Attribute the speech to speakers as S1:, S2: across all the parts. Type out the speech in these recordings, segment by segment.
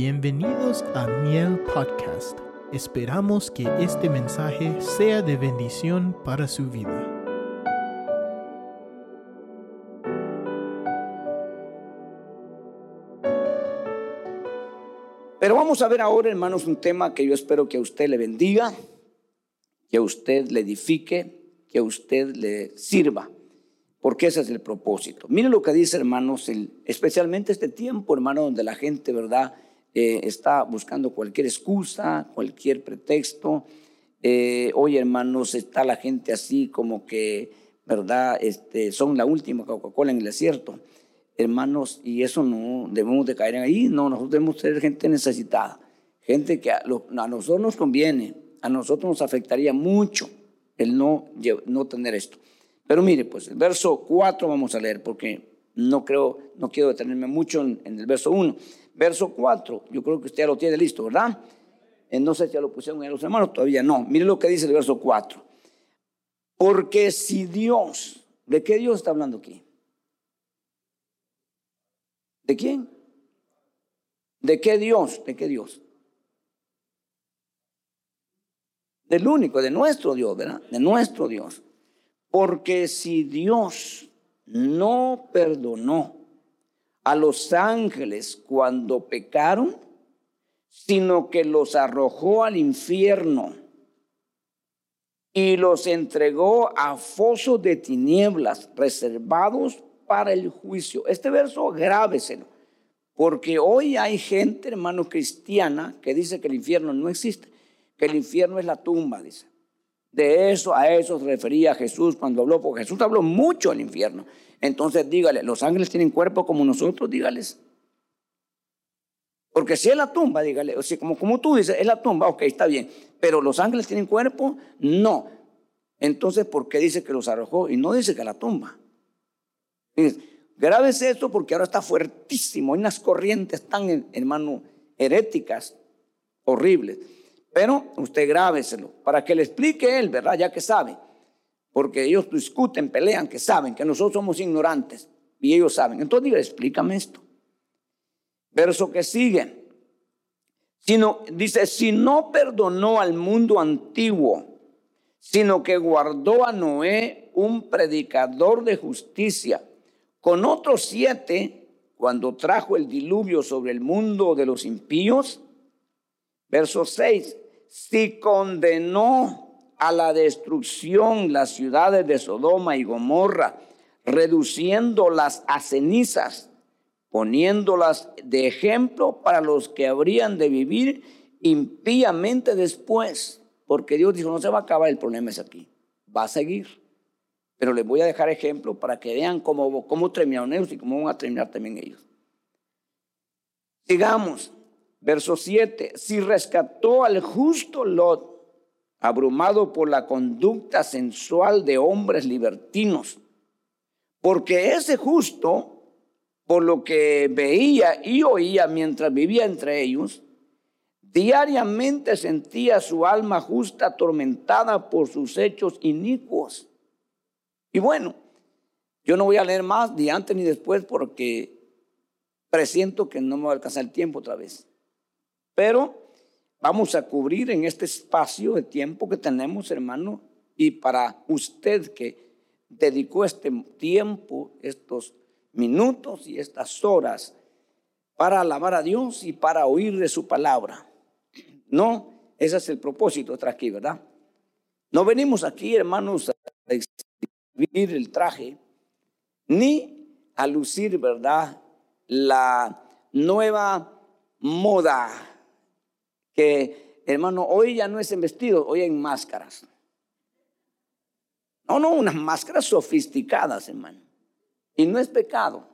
S1: Bienvenidos a Miel Podcast. Esperamos que este mensaje sea de bendición para su vida.
S2: Pero vamos a ver ahora, hermanos, un tema que yo espero que a usted le bendiga, que a usted le edifique, que a usted le sirva, porque ese es el propósito. Miren lo que dice, hermanos, especialmente este tiempo, hermano, donde la gente, ¿verdad?, eh, está buscando cualquier excusa, cualquier pretexto. Eh, hoy, hermanos, está la gente así como que, ¿verdad?, este, son la última Coca-Cola en el desierto hermanos, y eso no debemos de caer en ahí, no, nosotros debemos ser gente necesitada, gente que a, nosotros nos conviene, a nosotros nos afectaría mucho el no, no tener esto. Pero mire, pues el verso 4 vamos a leer, porque no creo, no quiero detenerme mucho en, el verso 1. Verso 4, yo creo que usted ya lo tiene listo, ¿verdad? Eh, no sé si ya lo pusieron en los hermanos, todavía no. Mire lo que dice el verso 4. Porque si Dios, ¿de qué Dios está hablando aquí? ¿De quién? ¿De qué Dios? ¿De qué Dios? Del único, de nuestro Dios, ¿verdad? De nuestro Dios. Porque si Dios no perdonó a los ángeles cuando pecaron, sino que los arrojó al infierno y los entregó a fosos de tinieblas reservados para el juicio. Este verso grábeselo, porque hoy hay gente, hermano cristiana, que dice que el infierno no existe, que el infierno es la tumba, dice. De eso, a eso se refería Jesús cuando habló, porque Jesús habló mucho del infierno. Entonces dígale, los ángeles tienen cuerpo como nosotros, dígales. Porque si es la tumba, dígale, o sea, como, como tú dices, es la tumba, ok, está bien. Pero los ángeles tienen cuerpo, no. Entonces, ¿por qué dice que los arrojó? Y no dice que la tumba. Grábese esto porque ahora está fuertísimo. Hay unas corrientes tan, hermano, heréticas, horribles. Pero usted grábeselo para que le explique él, ¿verdad? Ya que sabe. Porque ellos discuten, pelean, que saben que nosotros somos ignorantes y ellos saben. Entonces diga, explícame esto. Verso que sigue. Sino, dice, si no perdonó al mundo antiguo, sino que guardó a Noé un predicador de justicia con otros siete, cuando trajo el diluvio sobre el mundo de los impíos, verso 6, si condenó a la destrucción las ciudades de Sodoma y Gomorra, reduciéndolas a cenizas, poniéndolas de ejemplo para los que habrían de vivir impíamente después, porque Dios dijo, no se va a acabar el problema es aquí, va a seguir. Pero les voy a dejar ejemplo para que vean cómo, cómo terminaron ellos y cómo van a terminar también ellos. Sigamos, verso 7. Si rescató al justo Lot, abrumado por la conducta sensual de hombres libertinos, porque ese justo, por lo que veía y oía mientras vivía entre ellos, diariamente sentía su alma justa atormentada por sus hechos inicuos. Y bueno, yo no voy a leer más ni antes ni después porque presiento que no me va a alcanzar el tiempo otra vez. Pero vamos a cubrir en este espacio de tiempo que tenemos, hermano, y para usted que dedicó este tiempo, estos minutos y estas horas para alabar a Dios y para oír de su palabra. No, ese es el propósito de aquí, ¿verdad? No venimos aquí, hermanos, a el traje, ni a lucir, ¿verdad? La nueva moda que, hermano, hoy ya no es en vestidos, hoy en máscaras. No, no, unas máscaras sofisticadas, hermano. Y no es pecado,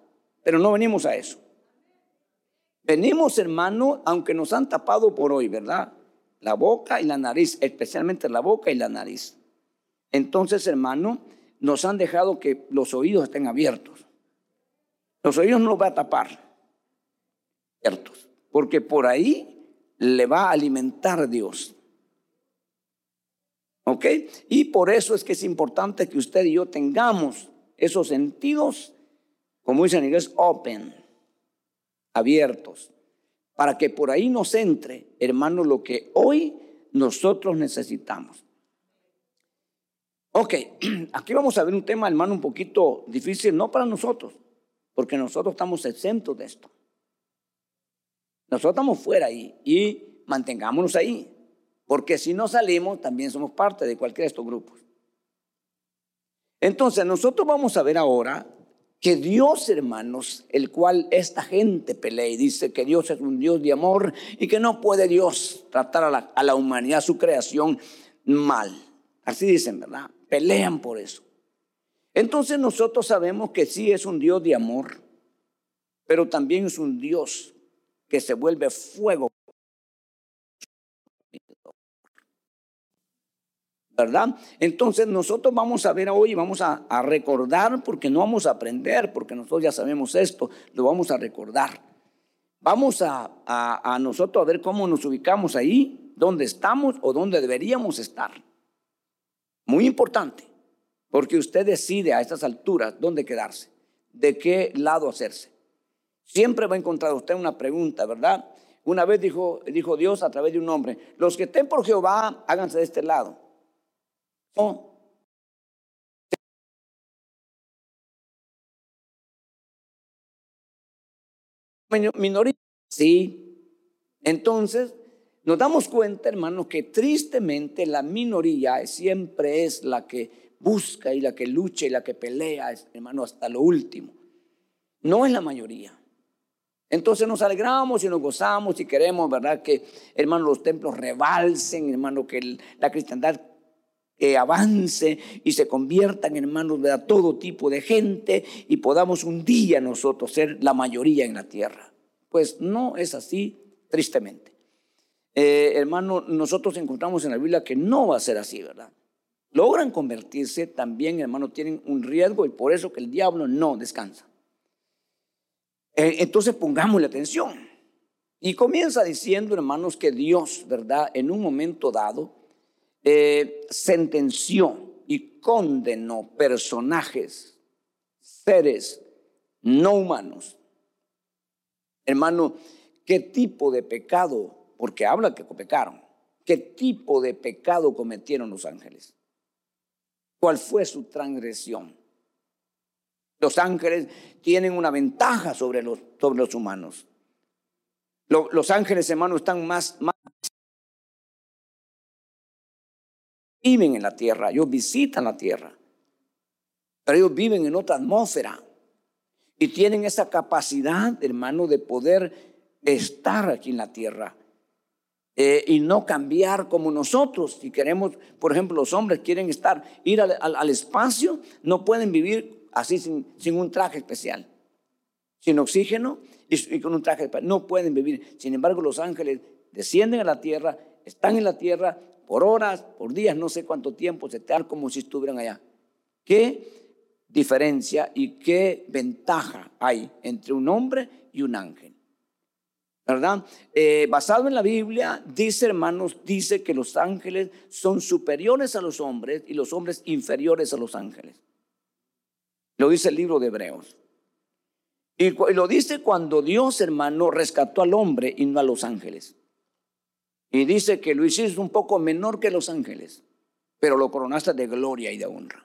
S2: pero no venimos a eso. Venimos, hermano, aunque nos han tapado por hoy, ¿verdad? La boca y la nariz, especialmente la boca y la nariz. Entonces, hermano, nos han dejado que los oídos estén abiertos. Los oídos no los va a tapar, abiertos, porque por ahí le va a alimentar Dios. ¿Ok? Y por eso es que es importante que usted y yo tengamos esos sentidos, como dicen en inglés, open, abiertos, para que por ahí nos entre, hermano, lo que hoy nosotros necesitamos. Ok, aquí vamos a ver un tema, hermano, un poquito difícil, no para nosotros, porque nosotros estamos exentos de esto. Nosotros estamos fuera ahí y mantengámonos ahí, porque si no salimos, también somos parte de cualquiera de estos grupos. Entonces, nosotros vamos a ver ahora que Dios, hermanos, el cual esta gente pelea y dice que Dios es un Dios de amor y que no puede Dios tratar a la, a la humanidad, su creación, mal. Así dicen, ¿verdad? Pelean por eso. Entonces nosotros sabemos que sí es un Dios de amor, pero también es un Dios que se vuelve fuego ¿verdad? Entonces nosotros vamos a ver hoy, vamos a, recordar, porque no vamos a aprender, porque nosotros ya sabemos esto, lo vamos a recordar. Vamos a, a, nosotros a ver cómo nos ubicamos ahí, dónde estamos o dónde deberíamos estar. Muy importante, porque usted decide a estas alturas dónde quedarse, de qué lado hacerse. Siempre va a encontrar usted una pregunta, ¿verdad? Una vez dijo, dijo Dios a través de un hombre, los que estén por Jehová, háganse de este lado minoría. Sí. Entonces, nos damos cuenta, hermanos, que tristemente la minoría siempre es la que busca y la que lucha y la que pelea, hermano, hasta lo último. No es la mayoría. Entonces nos alegramos y nos gozamos y queremos, ¿verdad? Que, hermano, los templos rebalsen, hermano, que la cristiandad que avance y se conviertan hermanos de todo tipo de gente y podamos un día nosotros ser la mayoría en la tierra. Pues no es así, tristemente. Eh, hermano, nosotros encontramos en la Biblia que no va a ser así, ¿verdad? Logran convertirse también, hermano, tienen un riesgo y por eso que el diablo no descansa. Eh, entonces pongámosle atención. Y comienza diciendo, hermanos, que Dios, ¿verdad? En un momento dado, eh, sentenció y condenó personajes, seres no humanos. Hermano, ¿qué tipo de pecado? Porque habla que pecaron. ¿Qué tipo de pecado cometieron los ángeles? ¿Cuál fue su transgresión? Los ángeles tienen una ventaja sobre los, sobre los humanos. Los, ángeles, hermano, están más, más viven en la tierra, ellos visitan la tierra, pero ellos viven en otra atmósfera y tienen esa capacidad, hermano, de poder estar aquí en la tierra. Eh, y no cambiar como nosotros. Si queremos, por ejemplo, los hombres quieren estar, ir al, espacio, no pueden vivir así sin, un traje especial, sin oxígeno y, con un traje especial. No pueden vivir. Sin embargo, los ángeles descienden a la tierra, están en la tierra, por horas, por días, no sé cuánto tiempo, se tal como si estuvieran allá. ¿Qué diferencia y qué ventaja hay entre un hombre y un ángel? ¿Verdad? Eh, basado en la Biblia, dice hermanos, dice que los ángeles son superiores a los hombres y los hombres inferiores a los ángeles. Lo dice el libro de Hebreos. Y lo dice cuando Dios, hermano, rescató al hombre y no a los ángeles. Y dice que lo hiciste un poco menor que los ángeles, pero lo coronaste de gloria y de honra.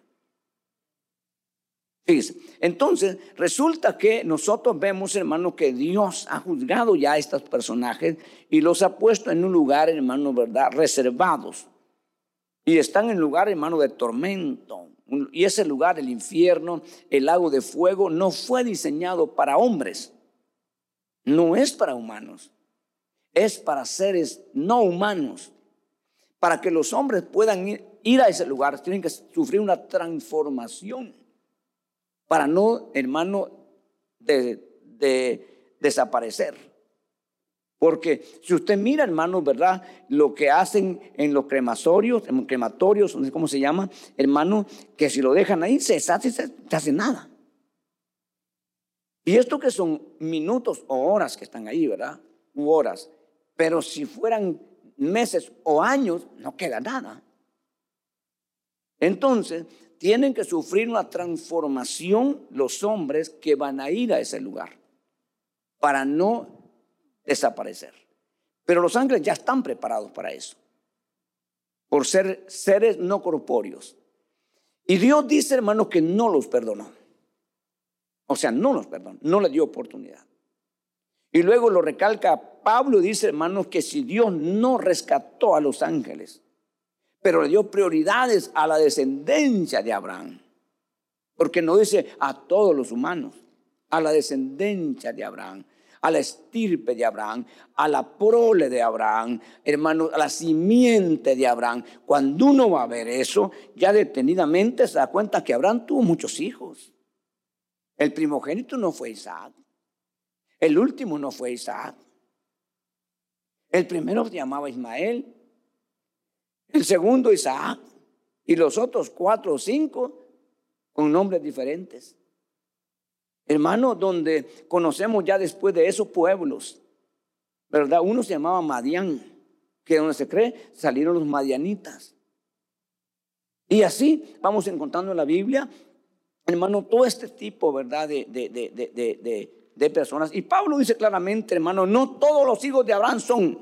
S2: Fíjese. Entonces, resulta que nosotros vemos, hermano, que Dios ha juzgado ya a estos personajes y los ha puesto en un lugar, hermano, ¿verdad? Reservados. Y están en lugar, hermano, de tormento. Y ese lugar, el infierno, el lago de fuego, no fue diseñado para hombres. No es para humanos es para seres no humanos. Para que los hombres puedan ir, a ese lugar, tienen que sufrir una transformación. Para no, hermano, de, desaparecer. Porque si usted mira, hermano, ¿verdad? Lo que hacen en los crematorios, en los crematorios, cómo se llama, hermano, que si lo dejan ahí, se deshace, se hace nada. Y esto que son minutos o horas que están ahí, ¿verdad? U horas. Pero si fueran meses o años, no queda nada. Entonces, tienen que sufrir una transformación los hombres que van a ir a ese lugar para no desaparecer. Pero los ángeles ya están preparados para eso, por ser seres no corpóreos. Y Dios dice, hermanos, que no los perdonó. O sea, no los perdonó, no les dio oportunidad. Y luego lo recalca Pablo, dice, hermanos, que si Dios no rescató a los ángeles, pero le dio prioridades a la descendencia de Abraham, porque no dice a todos los humanos, a la descendencia de Abraham, a la estirpe de Abraham, a la prole de Abraham, hermanos, a la simiente de Abraham. Cuando uno va a ver eso, ya detenidamente se da cuenta que Abraham tuvo muchos hijos. El primogénito no fue Isaac. El último no fue Isaac. El primero se llamaba Ismael. El segundo Isaac. Y los otros cuatro o cinco con nombres diferentes. Hermano, donde conocemos ya después de esos pueblos, ¿verdad? Uno se llamaba Madián, que donde se cree salieron los madianitas. Y así vamos encontrando en la Biblia, hermano, todo este tipo, ¿verdad? De, de, de, de personas. Y Pablo dice claramente, hermano, no todos los hijos de Abraham son,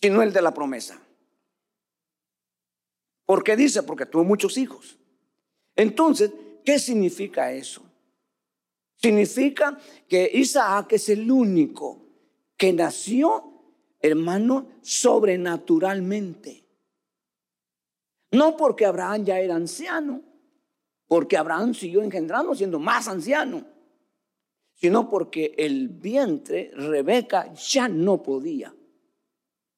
S2: sino el de la promesa. ¿Por qué dice? Porque tuvo muchos hijos. Entonces, ¿qué significa eso? Significa que Isaac es el único que nació, hermano, sobrenaturalmente. No porque Abraham ya era anciano, porque Abraham siguió engendrando siendo más anciano, sino porque el vientre, Rebeca, ya no podía.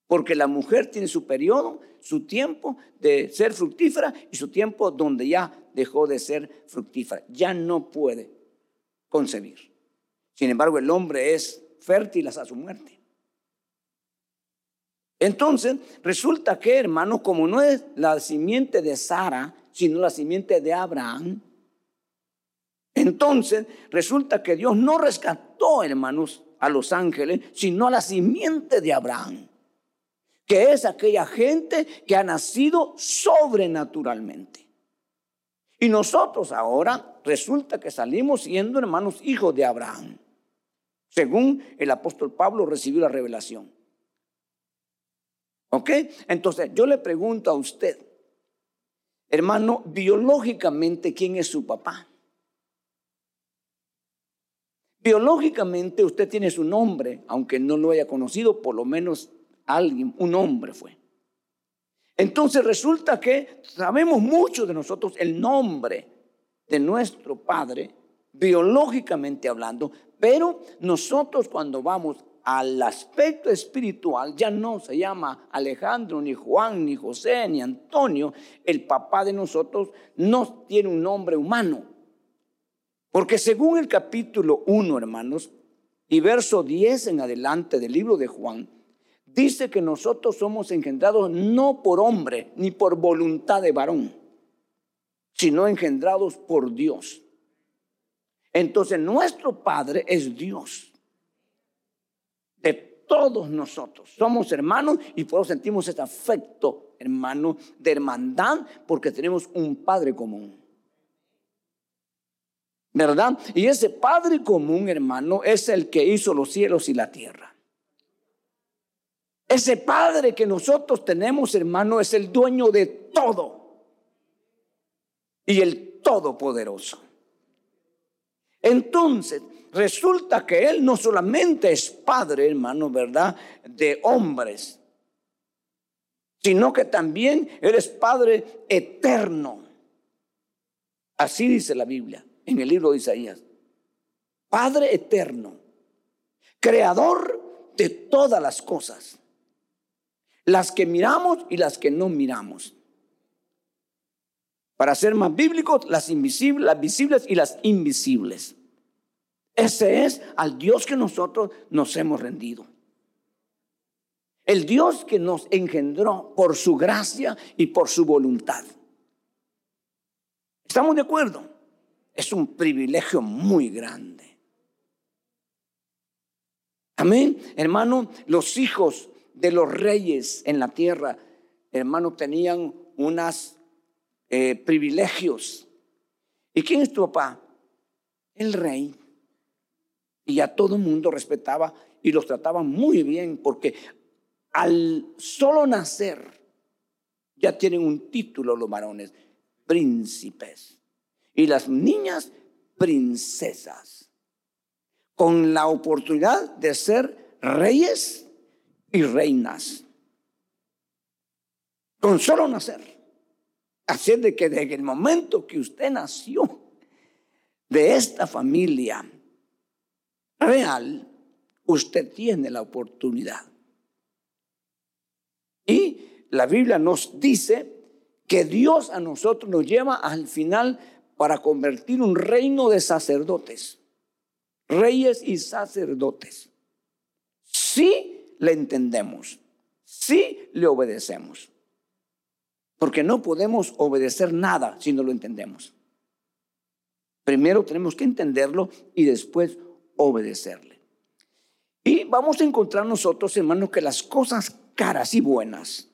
S2: Porque la mujer tiene su periodo, su tiempo de ser fructífera y su tiempo donde ya dejó de ser fructífera. Ya no puede concebir. Sin embargo, el hombre es fértil hasta su muerte. Entonces, resulta que, hermano, como no es la simiente de Sara, sino la simiente de Abraham. Entonces resulta que Dios no rescató, hermanos, a los ángeles, sino a la simiente de Abraham, que es aquella gente que ha nacido sobrenaturalmente. Y nosotros ahora resulta que salimos siendo, hermanos, hijos de Abraham, según el apóstol Pablo recibió la revelación. ¿Ok? Entonces yo le pregunto a usted, Hermano, biológicamente, ¿quién es su papá? Biológicamente usted tiene su nombre, aunque no lo haya conocido, por lo menos alguien, un hombre fue. Entonces resulta que sabemos mucho de nosotros el nombre de nuestro padre, biológicamente hablando, pero nosotros cuando vamos al aspecto espiritual ya no se llama Alejandro, ni Juan, ni José, ni Antonio. El papá de nosotros no tiene un nombre humano. Porque según el capítulo 1, hermanos, y verso 10 en adelante del libro de Juan, dice que nosotros somos engendrados no por hombre, ni por voluntad de varón, sino engendrados por Dios. Entonces nuestro Padre es Dios de todos nosotros. Somos hermanos y por eso sentimos este afecto, hermano, de hermandad, porque tenemos un Padre común. ¿Verdad? Y ese Padre común, hermano, es el que hizo los cielos y la tierra. Ese Padre que nosotros tenemos, hermano, es el dueño de todo y el todopoderoso. Entonces, resulta que Él no solamente es padre, hermano, ¿verdad? De hombres, sino que también Él es padre eterno. Así dice la Biblia en el libro de Isaías. Padre eterno, creador de todas las cosas, las que miramos y las que no miramos. Para ser más bíblicos, las invisibles, las visibles y las invisibles. Ese es al Dios que nosotros nos hemos rendido. El Dios que nos engendró por su gracia y por su voluntad. ¿Estamos de acuerdo? Es un privilegio muy grande. Amén. Hermano, los hijos de los reyes en la tierra, hermano, tenían unos eh, privilegios. ¿Y quién es tu papá? El rey. Y ya todo el mundo respetaba y los trataba muy bien porque al solo nacer ya tienen un título los varones, príncipes. Y las niñas, princesas. Con la oportunidad de ser reyes y reinas. Con solo nacer. Así de que desde el momento que usted nació de esta familia real, usted tiene la oportunidad. Y la Biblia nos dice que Dios a nosotros nos lleva al final para convertir un reino de sacerdotes, reyes y sacerdotes. Si le entendemos, si le obedecemos. Porque no podemos obedecer nada si no lo entendemos. Primero tenemos que entenderlo y después obedecerle. Y vamos a encontrar nosotros, hermanos, que las cosas caras y buenas,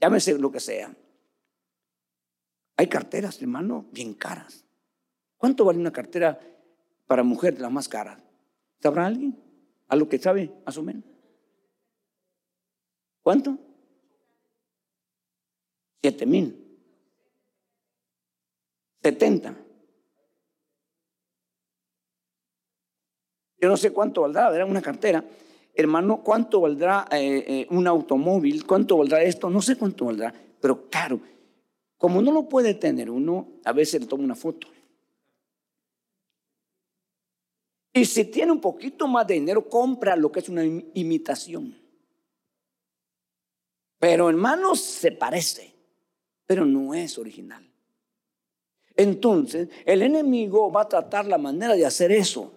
S2: llámese lo que sea, hay carteras, hermano, bien caras. ¿Cuánto vale una cartera para mujer de las más caras? ¿Sabrá alguien? ¿A lo que sabe, más o menos? ¿Cuánto? Siete mil. Setenta. Yo no sé cuánto valdrá, era una cartera. Hermano, ¿cuánto valdrá eh, eh, un automóvil? ¿Cuánto valdrá esto? No sé cuánto valdrá, pero claro, como no lo puede tener uno, a veces le toma una foto. Y si tiene un poquito más de dinero, compra lo que es una imitación. Pero hermano, se parece pero no es original. Entonces, el enemigo va a tratar la manera de hacer eso.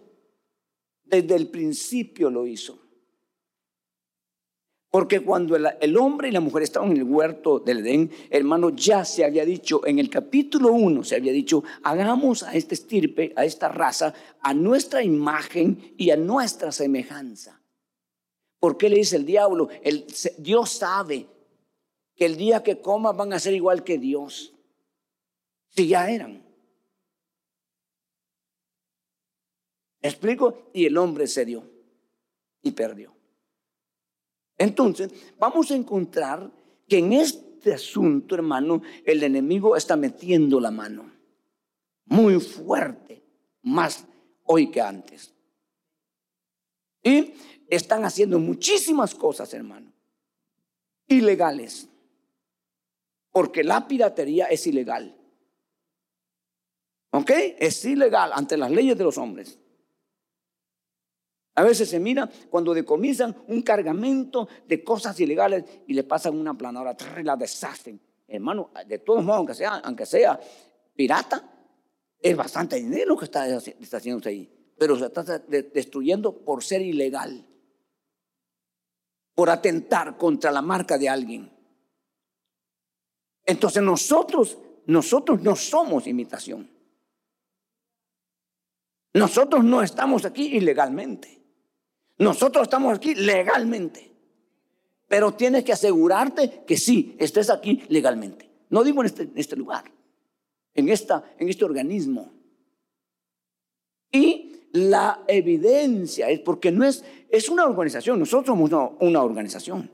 S2: Desde el principio lo hizo. Porque cuando el, hombre y la mujer estaban en el huerto del Edén, hermano, ya se había dicho, en el capítulo 1 se había dicho, hagamos a este estirpe, a esta raza, a nuestra imagen y a nuestra semejanza. ¿Por qué le dice el diablo? El, Dios sabe que el día que coman van a ser igual que Dios. Si ya eran. ¿Explico? Y el hombre se dio y perdió. Entonces, vamos a encontrar que en este asunto, hermano, el enemigo está metiendo la mano. Muy fuerte, más hoy que antes. Y están haciendo muchísimas cosas, hermano, ilegales porque la piratería es ilegal. ¿Ok? Es ilegal ante las leyes de los hombres. A veces se mira cuando decomisan un cargamento de cosas ilegales y le pasan una planadora y la deshacen. Hermano, de todos modos, aunque sea, pirata, es bastante dinero que está, está haciéndose ahí. Pero se está destruyendo por ser ilegal, por atentar contra la marca de alguien. Entonces nosotros, nosotros no somos imitación. Nosotros no estamos aquí ilegalmente. Nosotros estamos aquí legalmente. Pero tienes que asegurarte que sí, estés aquí legalmente. No digo en este, este lugar, en, esta, en este organismo. Y la evidencia es porque no es, es una organización, nosotros somos una organización.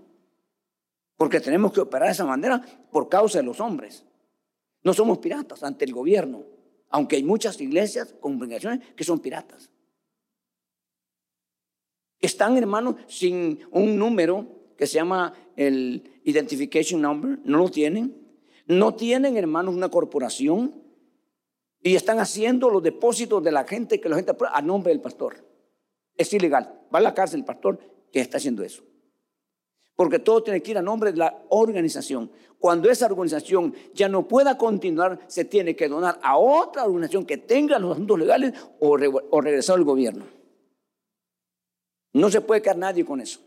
S2: Porque tenemos que operar de esa manera por causa de los hombres. No somos piratas ante el gobierno, aunque hay muchas iglesias, congregaciones que son piratas. Están, hermanos, sin un número que se llama el Identification Number, no lo tienen. No tienen, hermanos, una corporación y están haciendo los depósitos de la gente que la gente a nombre del pastor. Es ilegal. Va a la cárcel el pastor que está haciendo eso porque todo tiene que ir a nombre de la organización. Cuando esa organización ya no pueda continuar, se tiene que donar a otra organización que tenga los asuntos legales o, regresar al gobierno. No se puede quedar nadie con eso,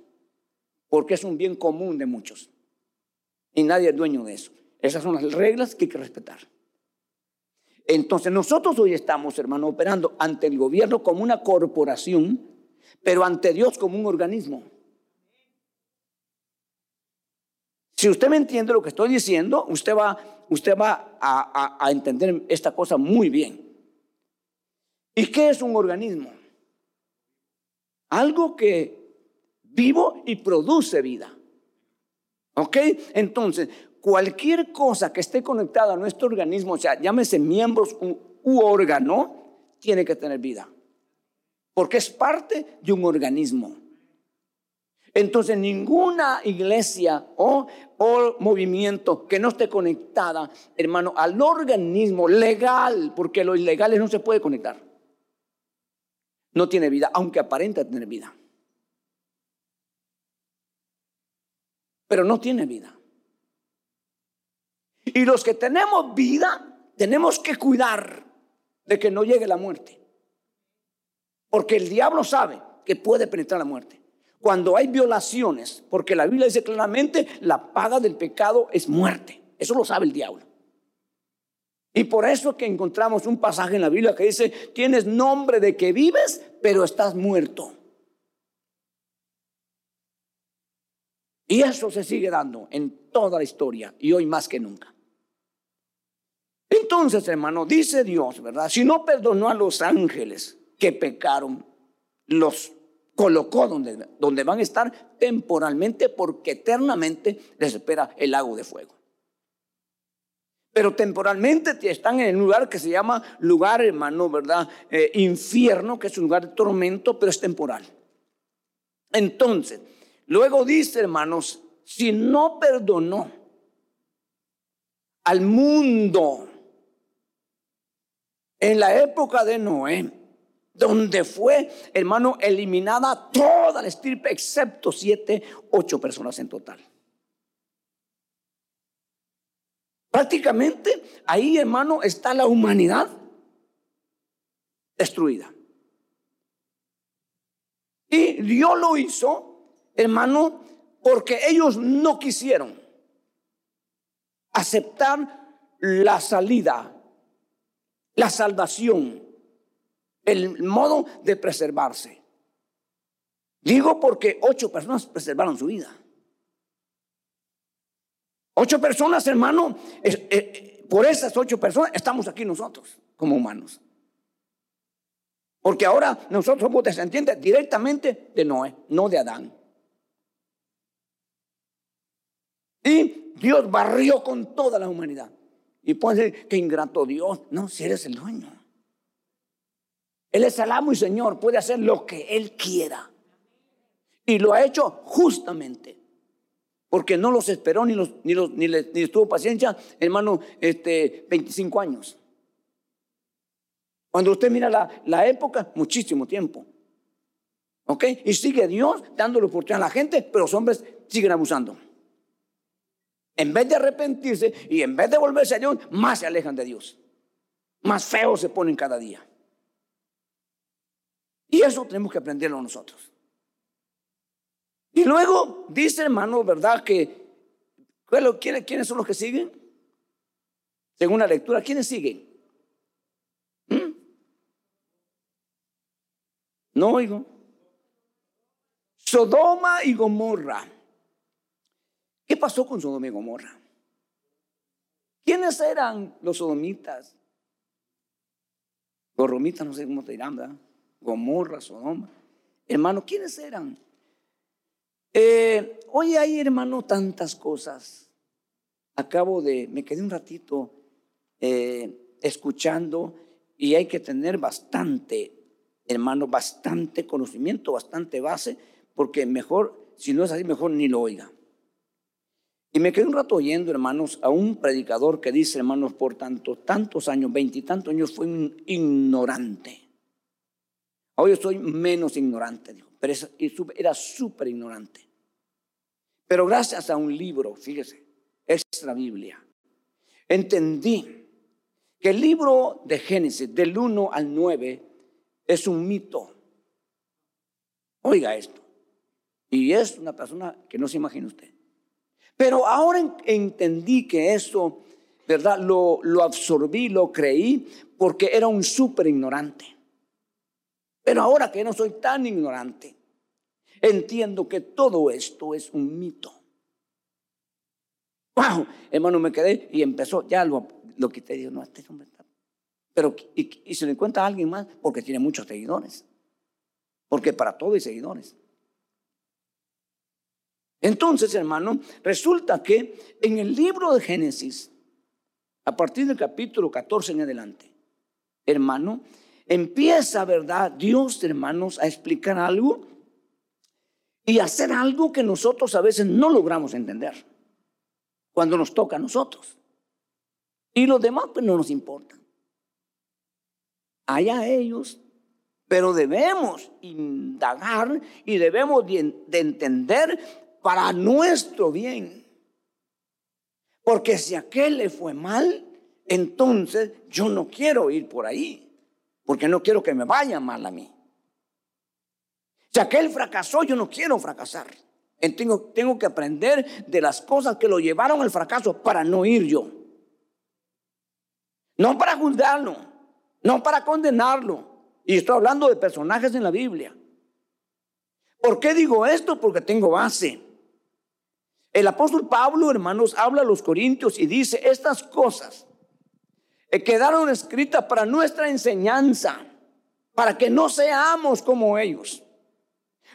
S2: porque es un bien común de muchos. Y nadie es dueño de eso. Esas son las reglas que hay que respetar. Entonces nosotros hoy estamos, hermano, operando ante el gobierno como una corporación, pero ante Dios como un organismo. Si usted me entiende lo que estoy diciendo, usted va, usted va a, entender esta cosa muy bien. ¿Y qué es un organismo? Algo que vivo y produce vida. ¿Ok? Entonces, cualquier cosa que esté conectada a nuestro organismo, o sea, llámese miembros u órgano, tiene que tener vida. Porque es parte de un organismo. Entonces ninguna iglesia o, o, movimiento que no esté conectada, hermano, al organismo legal, porque lo ilegales no se puede conectar, no tiene vida, aunque aparenta tener vida. Pero no tiene vida. Y los que tenemos vida, tenemos que cuidar de que no llegue la muerte. Porque el diablo sabe que puede penetrar la muerte cuando hay violaciones, porque la Biblia dice claramente, la paga del pecado es muerte. Eso lo sabe el diablo. Y por eso que encontramos un pasaje en la Biblia que dice, tienes nombre de que vives, pero estás muerto. Y eso se sigue dando en toda la historia y hoy más que nunca. Entonces, hermano, dice Dios, ¿verdad? Si no perdonó a los ángeles que pecaron, los colocó donde, donde van a estar temporalmente porque eternamente les espera el lago de fuego. Pero temporalmente están en un lugar que se llama lugar, hermano, ¿verdad? Eh, infierno, que es un lugar de tormento, pero es temporal. Entonces, luego dice, hermanos, si no perdonó al mundo en la época de Noé, donde fue, hermano, eliminada toda la estirpe, excepto siete, ocho personas en total. Prácticamente ahí, hermano, está la humanidad destruida. Y Dios lo hizo, hermano, porque ellos no quisieron aceptar la salida, la salvación el modo de preservarse. Digo porque ocho personas preservaron su vida. Ocho personas, hermano, eh, por esas ocho personas estamos aquí nosotros como humanos. Porque ahora nosotros somos descendientes directamente de Noé, no de Adán. Y Dios barrió con toda la humanidad. Y puede decir que ingrato Dios. No, si eres el dueño. Él es el amo y Señor, puede hacer lo que Él quiera. Y lo ha hecho justamente. Porque no los esperó ni, los, ni, ni, les, tuvo paciencia, hermano, este, 25 años. Cuando usted mira la, la época, muchísimo tiempo. ¿Ok? Y sigue Dios dándole oportunidad a la gente, pero los hombres siguen abusando. En vez de arrepentirse y en vez de volverse a Dios, más se alejan de Dios. Más feos se ponen cada día. Y eso tenemos que aprenderlo nosotros. Y luego dice, hermano, ¿verdad? Que, ¿quiénes, ¿quiénes son los que siguen? Según la lectura, ¿quiénes siguen? ¿Mm? No oigo. Sodoma y Gomorra. ¿Qué pasó con Sodoma y Gomorra? ¿Quiénes eran los sodomitas? Los romitas, no sé cómo te dirán, ¿verdad? Gomorra, Sodoma. Hermano, ¿quiénes eran? Eh, hoy hay, hermano, tantas cosas. Acabo de, me quedé un ratito eh, escuchando y hay que tener bastante, hermano, bastante conocimiento, bastante base, porque mejor, si no es así, mejor ni lo oiga. Y me quedé un rato oyendo, hermanos, a un predicador que dice, hermanos, por tanto, tantos años, veintitantos años, fue un ignorante. Hoy soy menos ignorante, dijo, pero era súper ignorante. Pero gracias a un libro, fíjese, extra Biblia, entendí que el libro de Génesis, del 1 al 9, es un mito. Oiga esto. Y es una persona que no se imagina usted. Pero ahora entendí que eso, ¿verdad? Lo, lo absorbí, lo creí, porque era un súper ignorante. Pero ahora que no soy tan ignorante, entiendo que todo esto es un mito. Wow, hermano, me quedé y empezó, ya lo, lo quité. Digo, no, este hombre está Pero, y, se lo encuentra a alguien más porque tiene muchos seguidores. Porque para todo hay seguidores. Entonces, hermano, resulta que en el libro de Génesis, a partir del capítulo 14 en adelante, hermano, empieza, ¿verdad? Dios, hermanos, a explicar algo y hacer algo que nosotros a veces no logramos entender cuando nos toca a nosotros. Y los demás pues no nos importan. Allá ellos, pero debemos indagar y debemos de, de entender para nuestro bien. Porque si aquel le fue mal, entonces yo no quiero ir por ahí, porque no quiero que me vaya mal a mí. Si aquel fracasó, yo no quiero fracasar. Tengo, tengo que aprender de las cosas que lo llevaron al fracaso para no ir yo. No para juzgarlo, no para condenarlo. Y estoy hablando de personajes en la Biblia. ¿Por qué digo esto? Porque tengo base. El apóstol Pablo, hermanos, habla a los corintios y dice, estas cosas quedaron escritas para nuestra enseñanza, para que no seamos como ellos.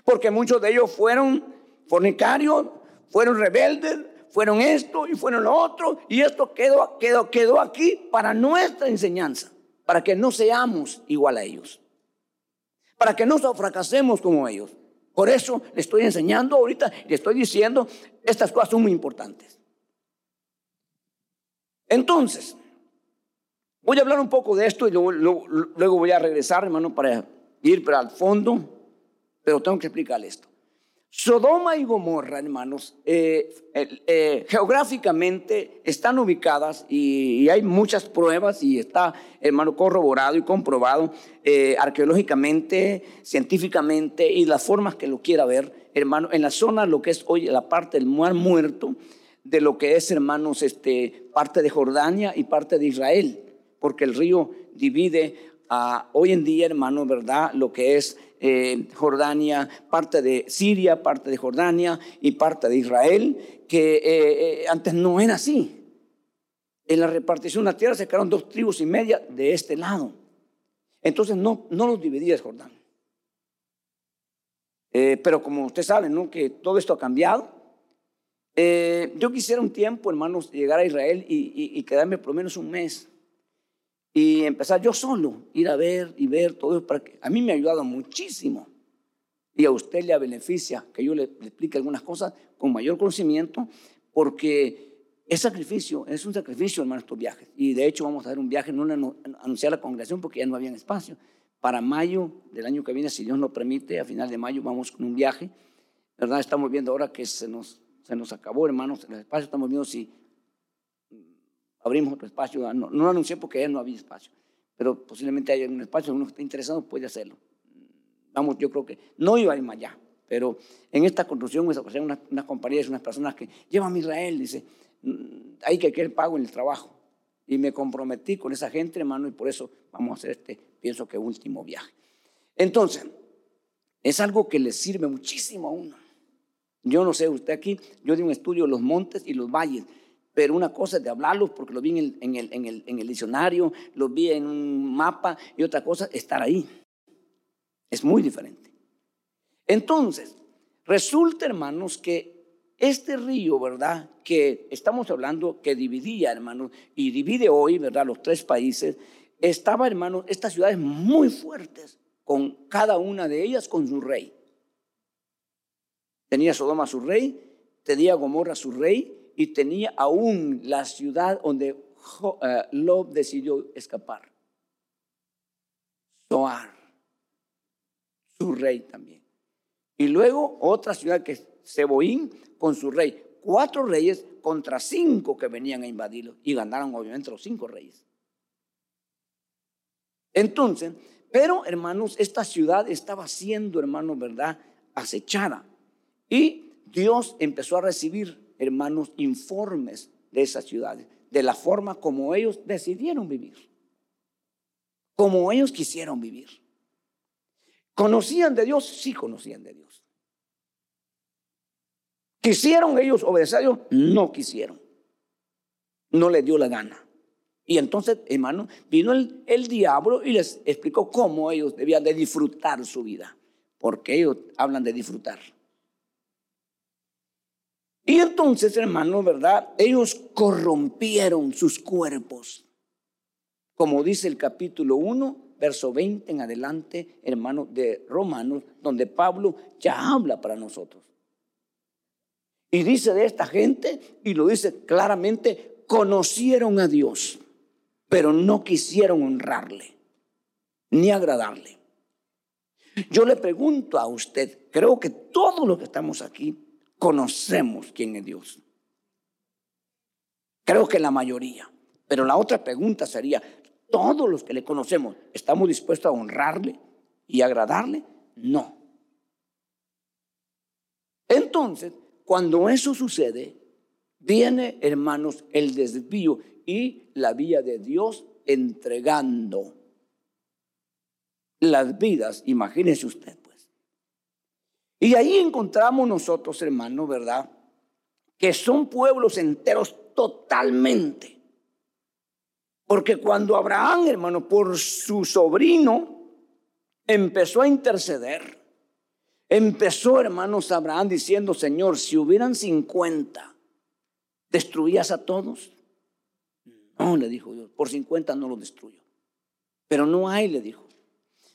S2: Porque muchos de ellos fueron fornicarios, fueron rebeldes, fueron esto y fueron lo otro, y esto quedó, quedó, quedó aquí para nuestra enseñanza, para que no seamos igual a ellos, para que no fracasemos como ellos. Por eso le estoy enseñando ahorita, le estoy diciendo, estas cosas son muy importantes. Entonces, voy a hablar un poco de esto y luego, luego voy a regresar, hermano, para ir para el fondo pero tengo que explicarle esto. Sodoma y Gomorra, hermanos, eh, eh, geográficamente están ubicadas y, hay muchas pruebas y está, hermano, corroborado y comprobado eh, arqueológicamente, científicamente y las formas que lo quiera ver, hermano, en la zona, lo que es hoy la parte del mar muerto, de lo que es, hermanos, este, parte de Jordania y parte de Israel, porque el río divide a, hoy en día, hermano, ¿verdad? Lo que es eh, Jordania, parte de Siria, parte de Jordania y parte de Israel, que eh, eh, antes no era así. En la repartición de la tierra se quedaron dos tribus y media de este lado. Entonces no, no los dividía Jordán. pero como usted sabe, ¿no? que todo esto ha cambiado. yo quisiera un tiempo, hermanos, llegar a Israel y quedarme por lo menos un mes y empezar yo solo, ir a ver y ver todo eso. Para que, a mí me ha ayudado muchísimo. Y a usted le beneficia que yo le, explique algunas cosas con mayor conocimiento, porque es sacrificio, es un sacrificio, hermano, estos viajes. Y de hecho vamos a hacer un viaje, no anunciar la congregación porque ya no había espacio. Para mayo del año que viene, si Dios nos permite, a final de mayo vamos con un viaje. ¿Verdad? Estamos viendo ahora que se nos, se nos acabó, hermanos, el espacio. Estamos viendo si abrimos otro espacio. No, anuncié porque ya no había espacio, pero posiblemente haya un espacio, uno que esté interesado puede hacerlo. Vamos, yo creo que no iba a ir más allá, pero en esta construcción, unas, unas compañías, unas personas que llevan a Israel, dice, mm, hay que querer pago en el trabajo. Y me comprometí con esa gente, hermano, y por eso vamos a hacer este, pienso que último viaje. Entonces, es algo que le sirve muchísimo a uno. Yo no sé, usted aquí, yo di un estudio de los montes y los valles pero una cosa es de hablarlos porque lo vi en el, en, el, diccionario, lo vi en un mapa y otra cosa, estar ahí. Es muy diferente. Entonces, resulta, hermanos, que este río, ¿verdad? Que estamos hablando, que dividía, hermanos, y divide hoy, ¿verdad? Los tres países, estaba, hermanos, estas ciudades muy fuertes, con cada una de ellas con su rey. Tenía Sodoma su rey, tenía Gomorra su rey, y tenía aún la ciudad donde eh, Lob decidió escapar. Zoar, su rey también. Y luego otra ciudad que es Seboín con su rey. Cuatro reyes contra cinco que venían a invadirlo. Y ganaron obviamente los cinco reyes. Entonces, pero hermanos, esta ciudad estaba siendo, hermanos, ¿verdad? Acechada. Y Dios empezó a recibir hermanos, informes de esas ciudades, de la forma como ellos decidieron vivir, como ellos quisieron vivir. ¿Conocían de Dios? Sí conocían de Dios. ¿Quisieron ellos obedecer a Dios? No quisieron. No les dio la gana. Y entonces, hermano, vino el, el, diablo y les explicó cómo ellos debían de disfrutar su vida. Porque ellos hablan de disfrutar. Y entonces, hermano, ¿verdad? Ellos corrompieron sus cuerpos. Como dice el capítulo 1, verso 20 en adelante, hermano, de Romanos, donde Pablo ya habla para nosotros. Y dice de esta gente, y lo dice claramente, conocieron a Dios, pero no quisieron honrarle, ni agradarle. Yo le pregunto a usted, creo que todos los que estamos aquí conocemos quién es Dios. Creo que la mayoría. Pero la otra pregunta sería, ¿todos los que le conocemos estamos dispuestos a honrarle y agradarle? No. Entonces, cuando eso sucede, viene, hermanos, el desvío y la vía de Dios entregando las vidas, imagínese usted. Y ahí encontramos nosotros, hermanos, ¿verdad? Que son pueblos enteros totalmente. Porque cuando Abraham, hermano, por su sobrino, empezó a interceder, empezó, hermanos, Abraham diciendo, Señor, si hubieran 50, ¿destruías a todos? No, le dijo Dios, por 50 no los destruyo. Pero no hay, le dijo.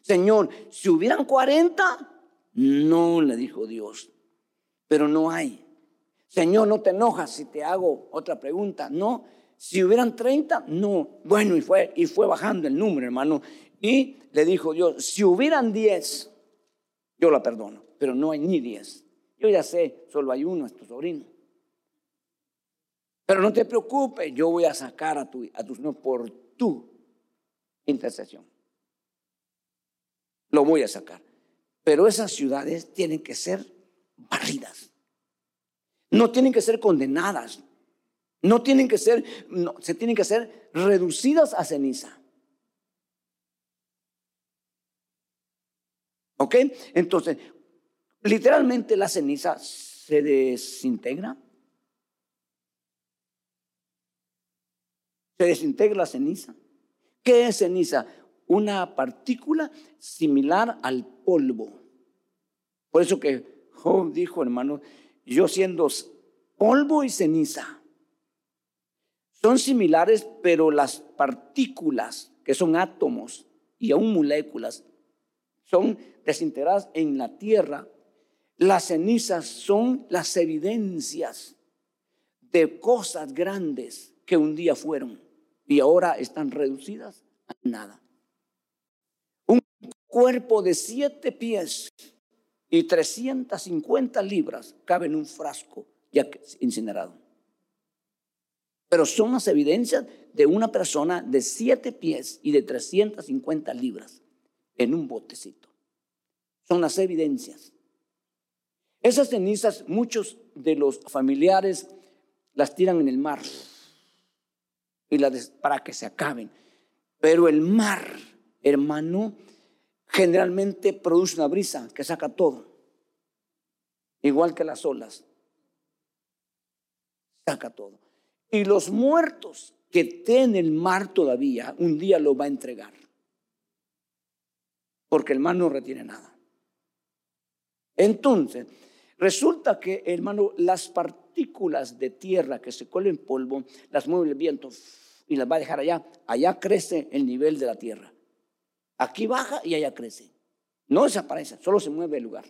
S2: Señor, si hubieran 40, no, le dijo Dios, pero no hay. Señor, no te enojas si te hago otra pregunta. No, si hubieran 30, no. Bueno, y fue, y fue bajando el número, hermano. Y le dijo Dios, si hubieran 10, yo la perdono, pero no hay ni 10. Yo ya sé, solo hay uno, es tu sobrino. Pero no te preocupes, yo voy a sacar a, tu, a tus no por tu intercesión. Lo voy a sacar. Pero esas ciudades tienen que ser barridas. No tienen que ser condenadas. No tienen que ser, se tienen que ser reducidas a ceniza. ¿Ok? Entonces, literalmente la ceniza se desintegra. Se desintegra la ceniza. ¿Qué es ceniza? Una partícula similar al polvo. Por eso que Job dijo, hermano, yo siendo polvo y ceniza, son similares, pero las partículas, que son átomos y aún moléculas, son desintegradas en la tierra. Las cenizas son las evidencias de cosas grandes que un día fueron y ahora están reducidas a nada cuerpo de siete pies y 350 libras cabe en un frasco ya incinerado. Pero son las evidencias de una persona de siete pies y de 350 libras en un botecito. Son las evidencias. Esas cenizas, muchos de los familiares las tiran en el mar y para que se acaben. Pero el mar, hermano, generalmente produce una brisa que saca todo, igual que las olas. Saca todo. Y los muertos que estén en el mar todavía, un día lo va a entregar. Porque el mar no retiene nada. Entonces, resulta que, hermano, las partículas de tierra que se cuelen en polvo, las mueve el viento y las va a dejar allá. Allá crece el nivel de la tierra. Aquí baja y allá crece. No desaparece, solo se mueve el lugar.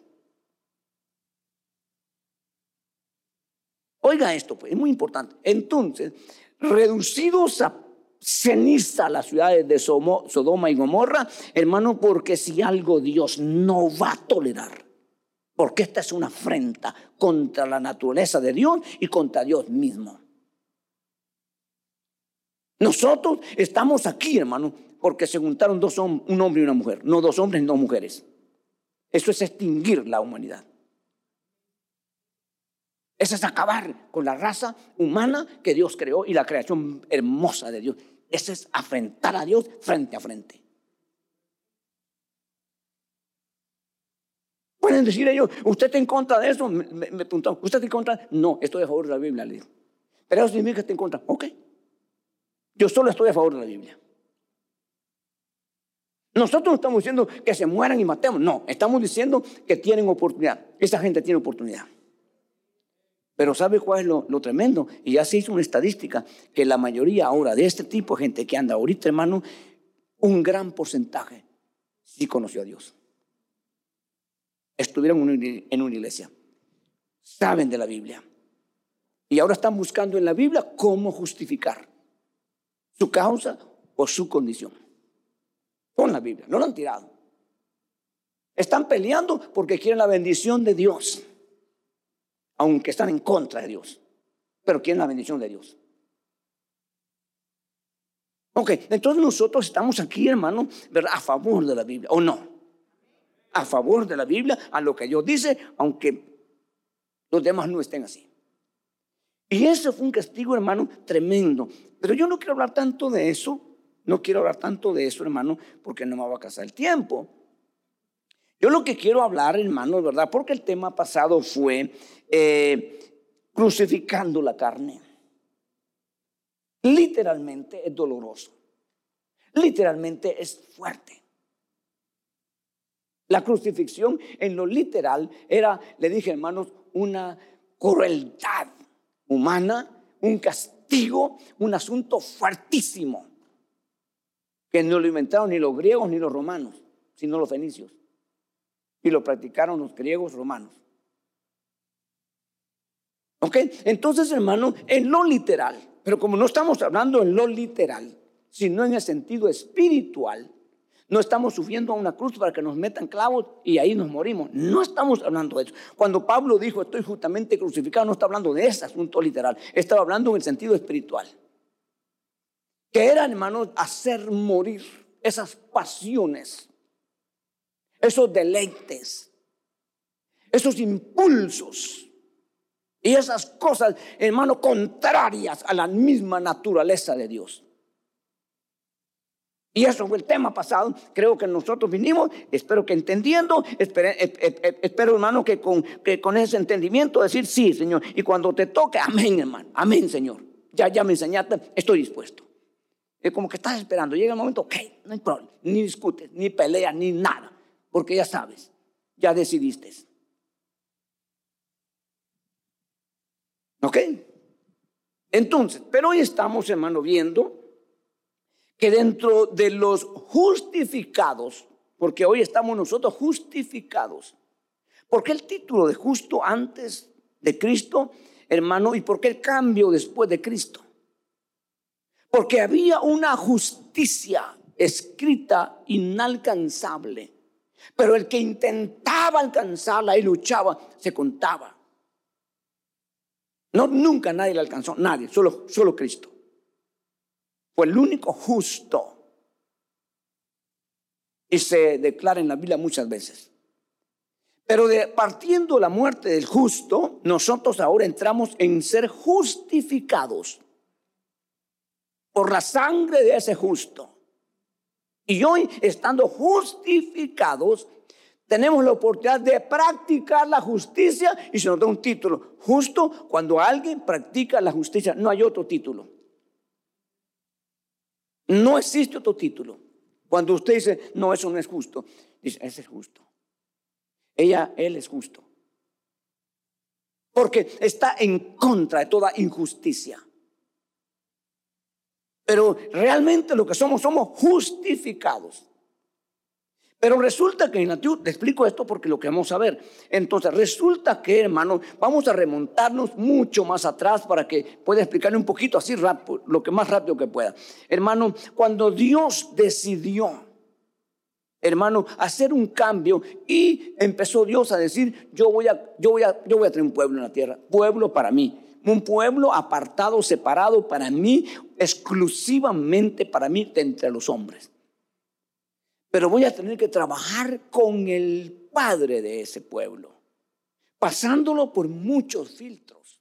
S2: Oiga esto, pues, es muy importante. Entonces, reducidos a ceniza las ciudades de Sodoma y Gomorra, hermano, porque si algo Dios no va a tolerar, porque esta es una afrenta contra la naturaleza de Dios y contra Dios mismo. Nosotros estamos aquí, hermano, porque se juntaron dos un hombre y una mujer, no dos hombres, no mujeres. Eso es extinguir la humanidad. Eso es acabar con la raza humana que Dios creó y la creación hermosa de Dios. Eso es afrentar a Dios frente a frente. Pueden decir ellos, ¿usted está en contra de eso? Me, me ¿usted está en contra? No, estoy a favor de la Biblia, le digo. Pero eso significa que está en contra. Ok. Yo solo estoy a favor de la Biblia. Nosotros no estamos diciendo que se mueran y matemos, no, estamos diciendo que tienen oportunidad. Esa gente tiene oportunidad. Pero ¿sabe cuál es lo, tremendo? Y ya se hizo una estadística que la mayoría ahora de este tipo de gente que anda ahorita, hermano, un gran porcentaje sí conoció a Dios. Estuvieron en una iglesia, saben de la Biblia. Y ahora están buscando en la Biblia cómo justificar su causa o su condición. Con la Biblia, no lo han tirado. Están peleando porque quieren la bendición de Dios, aunque están en contra de Dios, pero quieren la bendición de Dios. Ok, entonces nosotros estamos aquí, hermano, a favor de la Biblia, ¿o no? A favor de la Biblia, a lo que Dios dice, aunque los demás no estén así. Y ese fue un castigo, hermano, tremendo. Pero yo no quiero hablar tanto de eso, no quiero hablar tanto de eso, hermano, porque no me va a casar el tiempo. Yo lo que quiero hablar, hermano, ¿verdad? Porque el tema pasado fue eh, crucificando la carne. Literalmente es doloroso. Literalmente es fuerte. La crucifixión en lo literal era, le dije hermanos, una crueldad humana, un castigo, un asunto fuertísimo, que no lo inventaron ni los griegos ni los romanos, sino los fenicios. Y lo practicaron los griegos romanos. ¿Ok? Entonces, hermano, en lo literal, pero como no estamos hablando en lo literal, sino en el sentido espiritual, no estamos sufriendo a una cruz para que nos metan clavos y ahí nos morimos. No estamos hablando de eso. Cuando Pablo dijo estoy justamente crucificado, no está hablando de ese asunto literal. Estaba hablando en el sentido espiritual. Que era, hermanos, hacer morir esas pasiones, esos deleites, esos impulsos y esas cosas, hermano, contrarias a la misma naturaleza de Dios. Y eso fue el tema pasado. Creo que nosotros vinimos, espero que entendiendo, espero, espero hermano que con, que con ese entendimiento decir, sí, Señor. Y cuando te toque, amén, hermano, amén, Señor. Ya, ya me enseñaste, estoy dispuesto. Es como que estás esperando. Llega el momento, ok, no hay problema. Ni discutes, ni peleas, ni nada. Porque ya sabes, ya decidiste. ¿Ok? Entonces, pero hoy estamos, hermano, viendo que dentro de los justificados, porque hoy estamos nosotros justificados, ¿por qué el título de justo antes de Cristo, hermano? ¿Y por qué el cambio después de Cristo? Porque había una justicia escrita inalcanzable, pero el que intentaba alcanzarla y luchaba, se contaba. No, nunca nadie la alcanzó, nadie, solo, solo Cristo. Fue el único justo. Y se declara en la Biblia muchas veces. Pero de, partiendo la muerte del justo, nosotros ahora entramos en ser justificados por la sangre de ese justo. Y hoy, estando justificados, tenemos la oportunidad de practicar la justicia y se nos da un título. Justo cuando alguien practica la justicia, no hay otro título. No existe otro título. Cuando usted dice, no, eso no es justo, dice, ese es justo. Ella, él es justo. Porque está en contra de toda injusticia. Pero realmente lo que somos, somos justificados. Pero resulta que en la te explico esto porque lo que vamos a ver. Entonces, resulta que, hermano, vamos a remontarnos mucho más atrás para que pueda explicarle un poquito así rápido, lo que más rápido que pueda. Hermano, cuando Dios decidió, hermano, hacer un cambio y empezó Dios a decir, yo voy a, yo voy a, yo voy a tener un pueblo en la tierra, pueblo para mí. Un pueblo apartado, separado para mí, exclusivamente para mí de entre los hombres pero voy a tener que trabajar con el padre de ese pueblo, pasándolo por muchos filtros.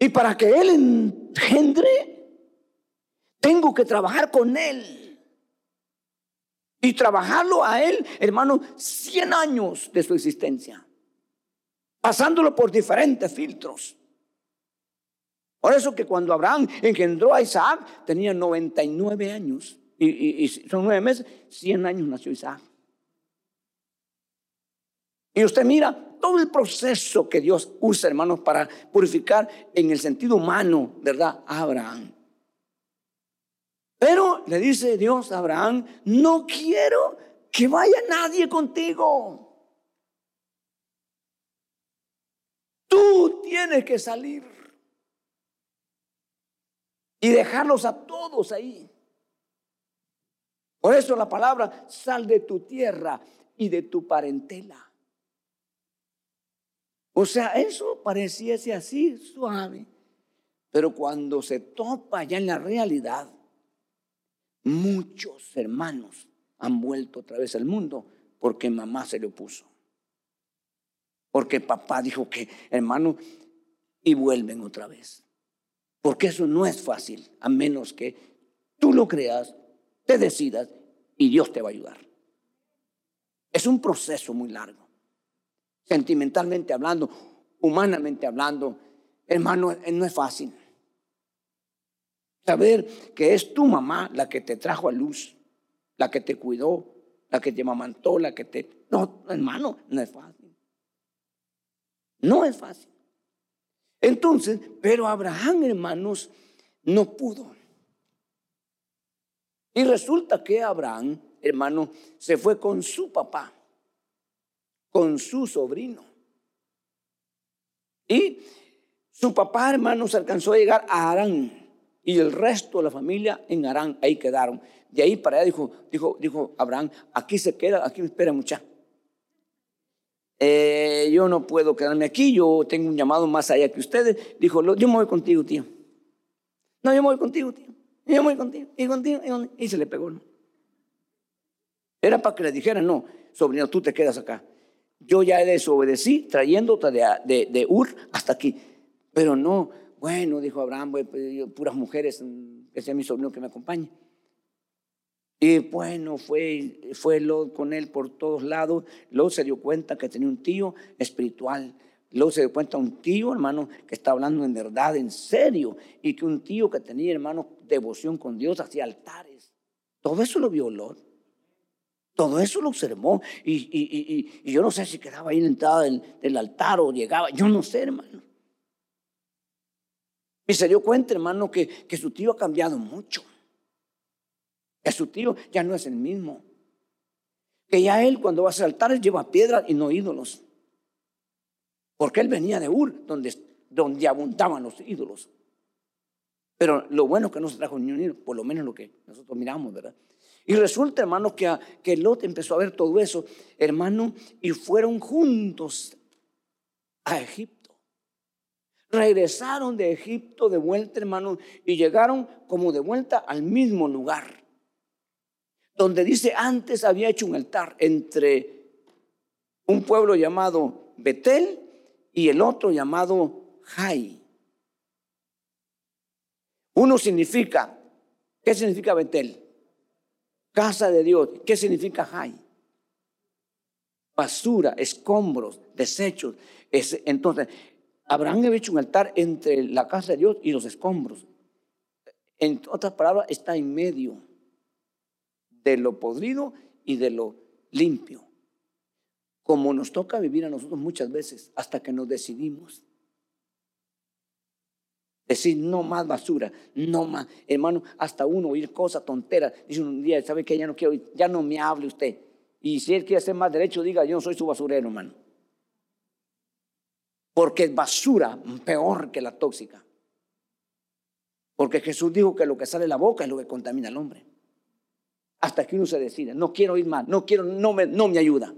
S2: Y para que él engendre, tengo que trabajar con él. Y trabajarlo a él, hermano, 100 años de su existencia, pasándolo por diferentes filtros. Por eso que cuando Abraham engendró a Isaac, tenía 99 años. Y, y son nueve meses, 100 años nació Isaac. Y usted mira todo el proceso que Dios usa, hermanos, para purificar en el sentido humano, ¿verdad? A Abraham. Pero le dice Dios a Abraham, no quiero que vaya nadie contigo. Tú tienes que salir y dejarlos a todos ahí. Por eso la palabra, sal de tu tierra y de tu parentela. O sea, eso pareciese así suave. Pero cuando se topa ya en la realidad, muchos hermanos han vuelto otra vez al mundo porque mamá se le opuso. Porque papá dijo que, hermano, y vuelven otra vez. Porque eso no es fácil, a menos que tú lo creas, te decidas y Dios te va a ayudar. Es un proceso muy largo sentimentalmente hablando, humanamente hablando, hermano, no es fácil. Saber que es tu mamá la que te trajo a luz, la que te cuidó, la que te amamantó, la que te... No, hermano, no es fácil. No es fácil. Entonces, pero Abraham, hermanos, no pudo. Y resulta que Abraham, hermano, se fue con su papá con su sobrino. Y su papá, hermanos, alcanzó a llegar a Arán y el resto de la familia en Arán, ahí quedaron. De ahí para allá dijo, dijo, dijo Abraham, aquí se queda, aquí me espera mucha. Eh, yo no puedo quedarme aquí, yo tengo un llamado más allá que ustedes. Dijo, yo me voy contigo, tío. No, yo me voy contigo, tío. Yo me voy contigo, y se le pegó. Era para que le dijera, no, sobrino, tú te quedas acá. Yo ya desobedecí trayéndote de, de, de Ur hasta aquí. Pero no, bueno, dijo Abraham, pues, puras mujeres, mm, que sea mi sobrino que me acompañe. Y bueno, fue, fue Lot con él por todos lados. Lot se dio cuenta que tenía un tío espiritual. Lot se dio cuenta un tío, hermano, que está hablando en verdad, en serio. Y que un tío que tenía, hermano, devoción con Dios, hacía altares. Todo eso lo vio Lot. Todo eso lo observó y, yo no sé si quedaba ahí en la entrada del, altar o llegaba, yo no sé, hermano. Y se dio cuenta, hermano, que, que su tío ha cambiado mucho. Que su tío ya no es el mismo. Que ya él cuando va a altares lleva piedras y no ídolos. Porque él venía de Ur, donde, donde abundaban los ídolos. Pero lo bueno que no se trajo ni un por lo menos lo que nosotros miramos, ¿verdad? Y resulta, hermano, que, que Lot empezó a ver todo eso, hermano, y fueron juntos a Egipto. Regresaron de Egipto de vuelta, hermano, y llegaron como de vuelta al mismo lugar. Donde dice, antes había hecho un altar entre un pueblo llamado Betel y el otro llamado Jai. Uno significa, ¿qué significa Betel? Casa de Dios. ¿Qué significa Jai? Basura, escombros, desechos. entonces, Abraham había hecho un altar entre la casa de Dios y los escombros. En otras palabras, está en medio de lo podrido y de lo limpio. Como nos toca vivir a nosotros muchas veces, hasta que nos decidimos. Decir, no más basura, no más. Hermano, hasta uno oír cosas tonteras. Dice un día, ¿sabe que Ya no quiero, ya no me hable usted. Y si él quiere hacer más derecho, diga, yo no soy su basurero, hermano. Porque es basura peor que la tóxica. Porque Jesús dijo que lo que sale de la boca es lo que contamina al hombre. Hasta que uno se decide, no quiero oír más, no quiero, no me, no me ayuda,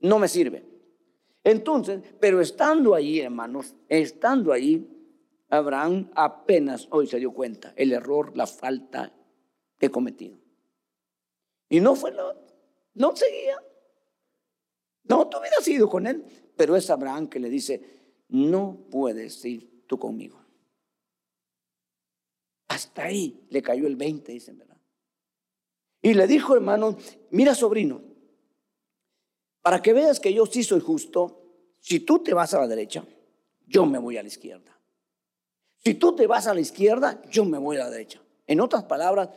S2: no me sirve. Entonces, pero estando ahí, hermanos, estando ahí, Abraham apenas hoy se dio cuenta el error, la falta que cometido. Y no fue lo, no seguía. No, tú hubieras ido con él. Pero es Abraham que le dice, no puedes ir tú conmigo. Hasta ahí le cayó el 20, dicen, ¿verdad? Y le dijo, hermano, mira sobrino, para que veas que yo sí soy justo, si tú te vas a la derecha, yo me voy a la izquierda. Si tú te vas a la izquierda, yo me voy a la derecha. En otras palabras,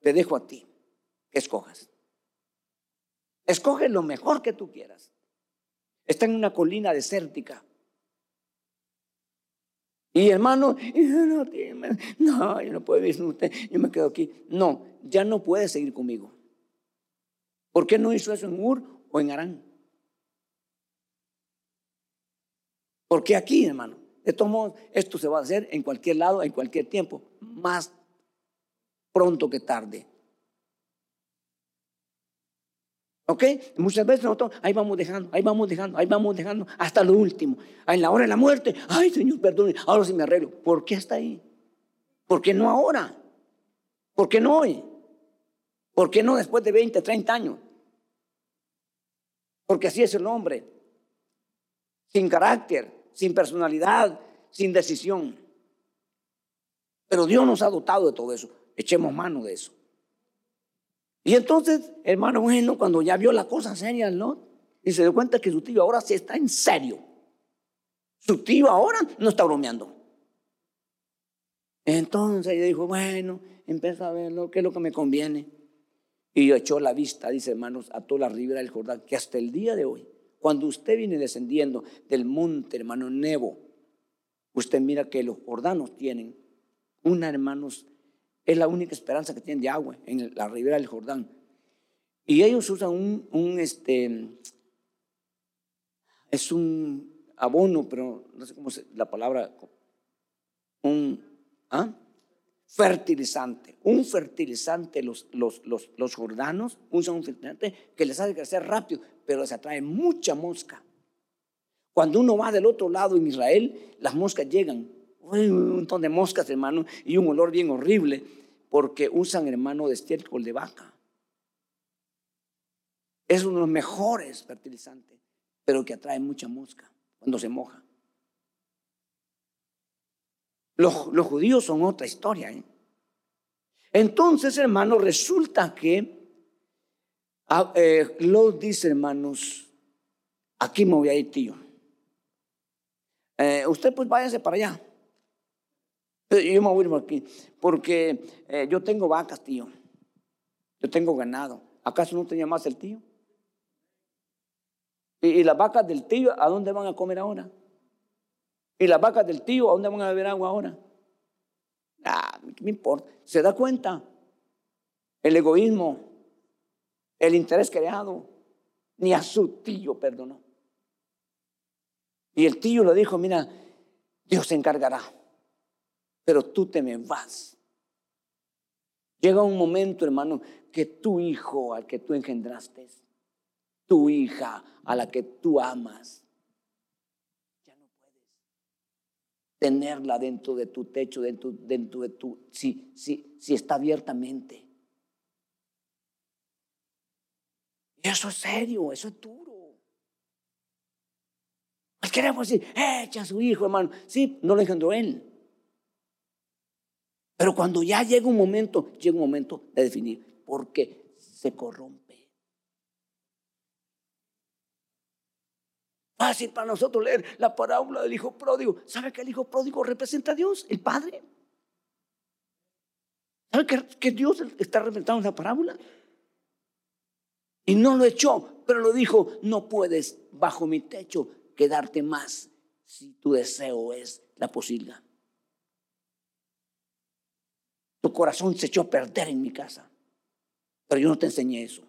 S2: te dejo a ti que escojas. Escoge lo mejor que tú quieras. Está en una colina desértica. Y hermano, no, yo no puedo vivir sin usted, yo me quedo aquí. No, ya no puede seguir conmigo. ¿Por qué no hizo eso en Ur o en Arán? Porque aquí, hermano, de todos modos, esto se va a hacer en cualquier lado, en cualquier tiempo, más pronto que tarde. ¿Ok? Muchas veces nosotros ahí vamos dejando, ahí vamos dejando, ahí vamos dejando hasta lo último. En la hora de la muerte, ay Señor, perdone, ahora sí me arreglo. ¿Por qué está ahí? ¿Por qué no ahora? ¿Por qué no hoy? ¿Por qué no después de 20, 30 años? Porque así es el hombre. Sin carácter, sin personalidad, sin decisión. Pero Dios nos ha dotado de todo eso. Echemos mano de eso. Y entonces, hermano, bueno, cuando ya vio la cosa seria, ¿no? Y se dio cuenta que su tío ahora sí está en serio. Su tío ahora no está bromeando. Entonces dijo, bueno, empieza a ver lo que es lo que me conviene. Y echó la vista, dice hermanos, a toda la ribera del Jordán, que hasta el día de hoy, cuando usted viene descendiendo del monte, hermano Nebo, usted mira que los jordanos tienen una, hermanos, es la única esperanza que tienen de agua en la ribera del Jordán. Y ellos usan un, este, es un abono, pero no sé cómo es la palabra, un, ¿ah? fertilizante. Un fertilizante, los, los, los, los jordanos usan un fertilizante que les hace crecer rápido, pero les atrae mucha mosca. Cuando uno va del otro lado en Israel, las moscas llegan. Un montón de moscas, hermano, y un olor bien horrible, porque usan, hermano, de estiércol de vaca. Es uno de los mejores fertilizantes, pero que atrae mucha mosca cuando se moja. Los, judíos son otra historia. ¿eh? Entonces, hermanos, resulta que ah, eh, los dice, hermanos, aquí me voy a ir, tío. Eh, usted pues váyase para allá. Yo me voy aquí, porque yo tengo vacas, tío. Yo tengo ganado. ¿Acaso no tenía más el tío? ¿Y, y las vacas del tío, ¿a dónde van a comer ahora? ¿Y las vacas del tío a dónde van a beber agua ahora? Ah, ¿qué me importa? ¿Se da cuenta? El egoísmo, el interés creado, ni a su tío perdonó. Y el tío le dijo, mira, Dios se encargará, pero tú te me vas. Llega un momento, hermano, que tu hijo al que tú engendraste, tu hija a la que tú amas, tenerla dentro de tu techo, dentro, dentro de tu, si, si, si está abiertamente. Y eso es serio, eso es duro. Pues queremos decir, echa a su hijo, hermano. Sí, no lo engendró él. Pero cuando ya llega un momento, llega un momento de definir, porque se corrompe. Fácil para nosotros leer la parábola del hijo pródigo. ¿Sabe que el hijo pródigo representa a Dios, el Padre? ¿Sabe que, Dios está representando esa parábola? Y no lo echó, pero lo dijo, no puedes bajo mi techo quedarte más si tu deseo es la posilga. Tu corazón se echó a perder en mi casa, pero yo no te enseñé eso.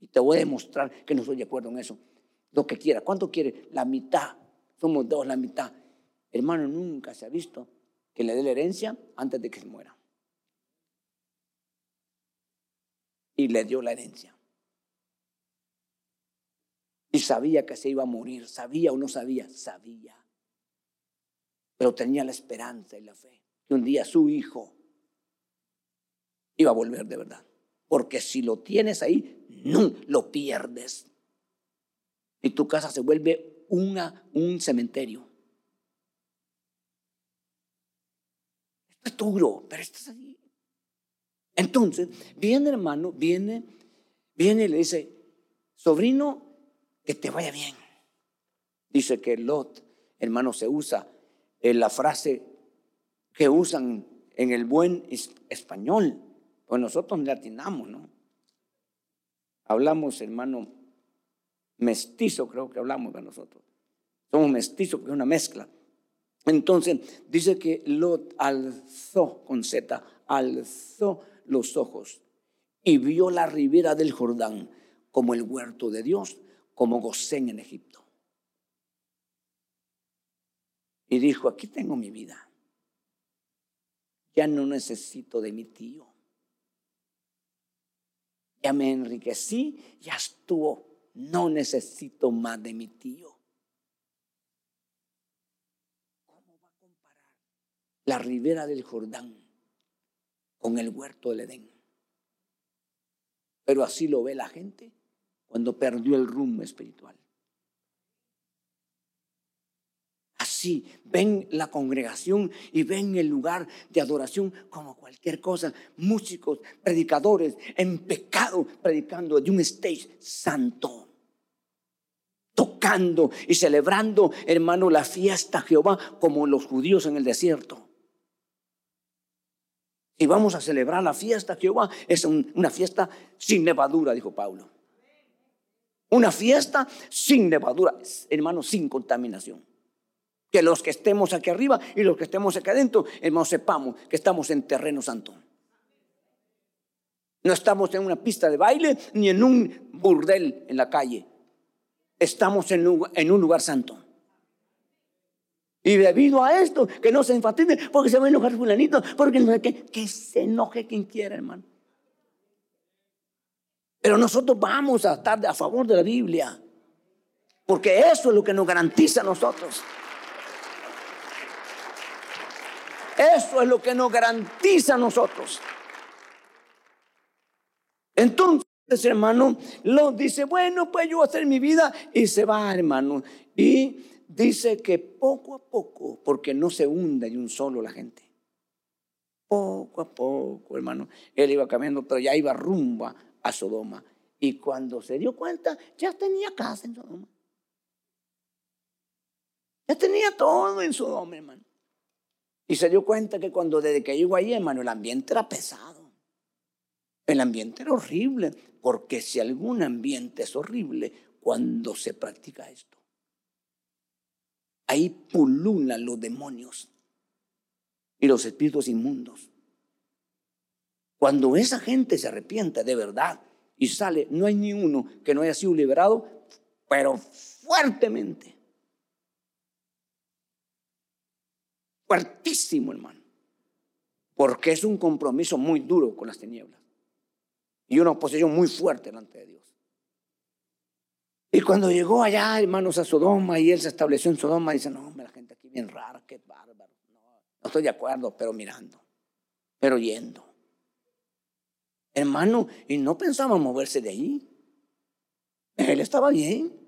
S2: Y te voy a demostrar que no estoy de acuerdo en eso lo que quiera. ¿Cuánto quiere? La mitad. Somos dos, la mitad. Hermano, nunca se ha visto que le dé la herencia antes de que se muera. Y le dio la herencia. Y sabía que se iba a morir. ¿Sabía o no sabía? Sabía. Pero tenía la esperanza y la fe que un día su hijo iba a volver de verdad. Porque si lo tienes ahí, no lo pierdes y tu casa se vuelve un cementerio. Esto es duro, pero esto es así. Entonces, viene hermano, viene, viene y le dice, sobrino, que te vaya bien. Dice que Lot, hermano, se usa en la frase que usan en el buen español. Pues nosotros latinamos, ¿no? Hablamos, hermano, mestizo, creo que hablamos de nosotros. Somos mestizos, porque es una mezcla. Entonces, dice que Lot alzó con Z, alzó los ojos y vio la ribera del Jordán como el huerto de Dios, como Gosén en Egipto. Y dijo, aquí tengo mi vida. Ya no necesito de mi tío. Ya me enriquecí, ya estuvo. No necesito más de mi tío. ¿Cómo va a comparar la ribera del Jordán con el huerto del Edén? Pero así lo ve la gente cuando perdió el rumbo espiritual. Así ven la congregación y ven el lugar de adoración como cualquier cosa. Músicos, predicadores en pecado, predicando de un stage santo. Tocando y celebrando, hermano, la fiesta Jehová como los judíos en el desierto. Y vamos a celebrar la fiesta Jehová, es una fiesta sin levadura, dijo Pablo. Una fiesta sin levadura, hermano, sin contaminación. Que los que estemos aquí arriba y los que estemos aquí adentro, hermano, sepamos que estamos en terreno santo. No estamos en una pista de baile ni en un burdel en la calle. Estamos en, un lugar santo. Y debido a esto, que no se enfatice, porque se va a enojar fulanito, porque no que, que se enoje quien quiera, hermano. Pero nosotros vamos a estar a favor de la Biblia. Porque eso es lo que nos garantiza a nosotros. Eso es lo que nos garantiza a nosotros. Entonces, hermano, lo dice, bueno, pues yo voy a hacer mi vida y se va, hermano. Y dice que poco a poco, porque no se hunde de un solo la gente. Poco a poco, hermano. Él iba caminando, pero ya iba rumba a Sodoma. Y cuando se dio cuenta, ya tenía casa en Sodoma. Ya tenía todo en Sodoma, hermano. Y se dio cuenta que cuando desde que llegó ahí, hermano, el ambiente era pesado. El ambiente era horrible, porque si algún ambiente es horrible, cuando se practica esto, ahí pululan los demonios y los espíritus inmundos. Cuando esa gente se arrepiente de verdad y sale, no hay ni uno que no haya sido liberado, pero fuertemente. Fuertísimo, hermano. Porque es un compromiso muy duro con las tinieblas. Y una oposición muy fuerte delante de Dios. Y cuando llegó allá, hermanos, a Sodoma y él se estableció en Sodoma, dice, no, hombre, la gente aquí bien rara, qué bárbaro. No, no estoy de acuerdo, pero mirando, pero yendo. Hermano, y no pensaba moverse de ahí. Él estaba bien.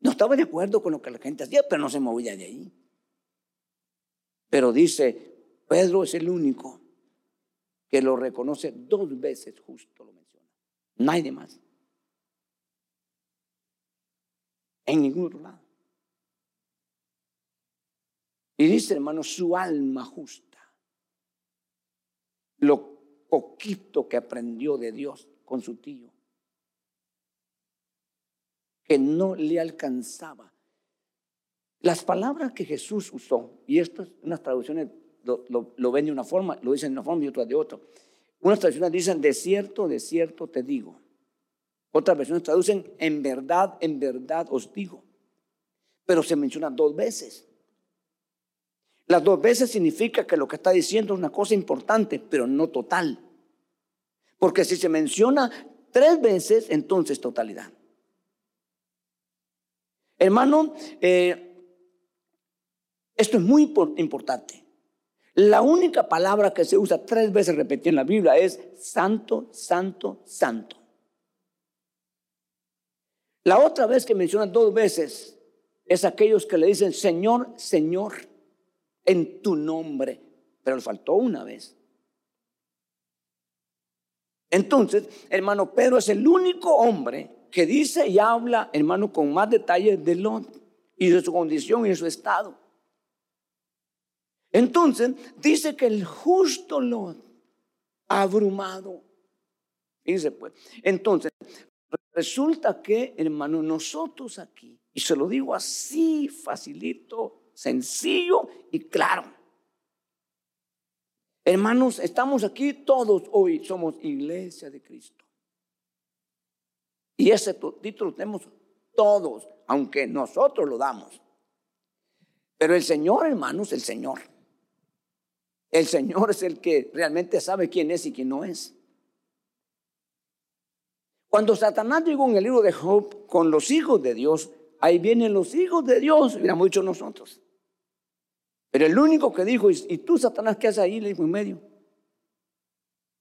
S2: No estaba de acuerdo con lo que la gente hacía, pero no se movía de ahí. Pero dice, Pedro es el único que lo reconoce dos veces, justo lo menciona. Nadie más. En ningún otro lado. Y dice, hermano, su alma justa. Lo poquito que aprendió de Dios con su tío, que no le alcanzaba. Las palabras que Jesús usó, y esto unas traducciones lo, ven de una forma, lo dicen de una forma y otras de otra. Unas traducciones dicen, de cierto, de cierto te digo. Otras versiones traducen, en verdad, en verdad os digo. Pero se menciona dos veces. Las dos veces significa que lo que está diciendo es una cosa importante, pero no total. Porque si se menciona tres veces, entonces totalidad. Hermano, eh, esto es muy importante. La única palabra que se usa tres veces repetida en la Biblia es santo, santo, santo. La otra vez que menciona dos veces es aquellos que le dicen Señor, Señor en tu nombre. Pero le faltó una vez. Entonces, hermano, Pedro es el único hombre que dice y habla, hermano, con más detalles de Lot y de su condición y de su estado. Entonces, dice que el justo Lot, abrumado. Dice pues, entonces, resulta que, hermano, nosotros aquí, y se lo digo así, facilito, sencillo y claro. Hermanos, estamos aquí todos hoy, somos iglesia de Cristo. Y ese título tenemos todos, aunque nosotros lo damos. Pero el Señor, hermanos, el Señor. El Señor es el que realmente sabe quién es y quién no es. Cuando Satanás llegó en el libro de Job con los hijos de Dios, ahí vienen los hijos de Dios, hubiéramos dicho nosotros. Pero el único que dijo, ¿y tú, Satanás, qué haces ahí? Le dijo en medio.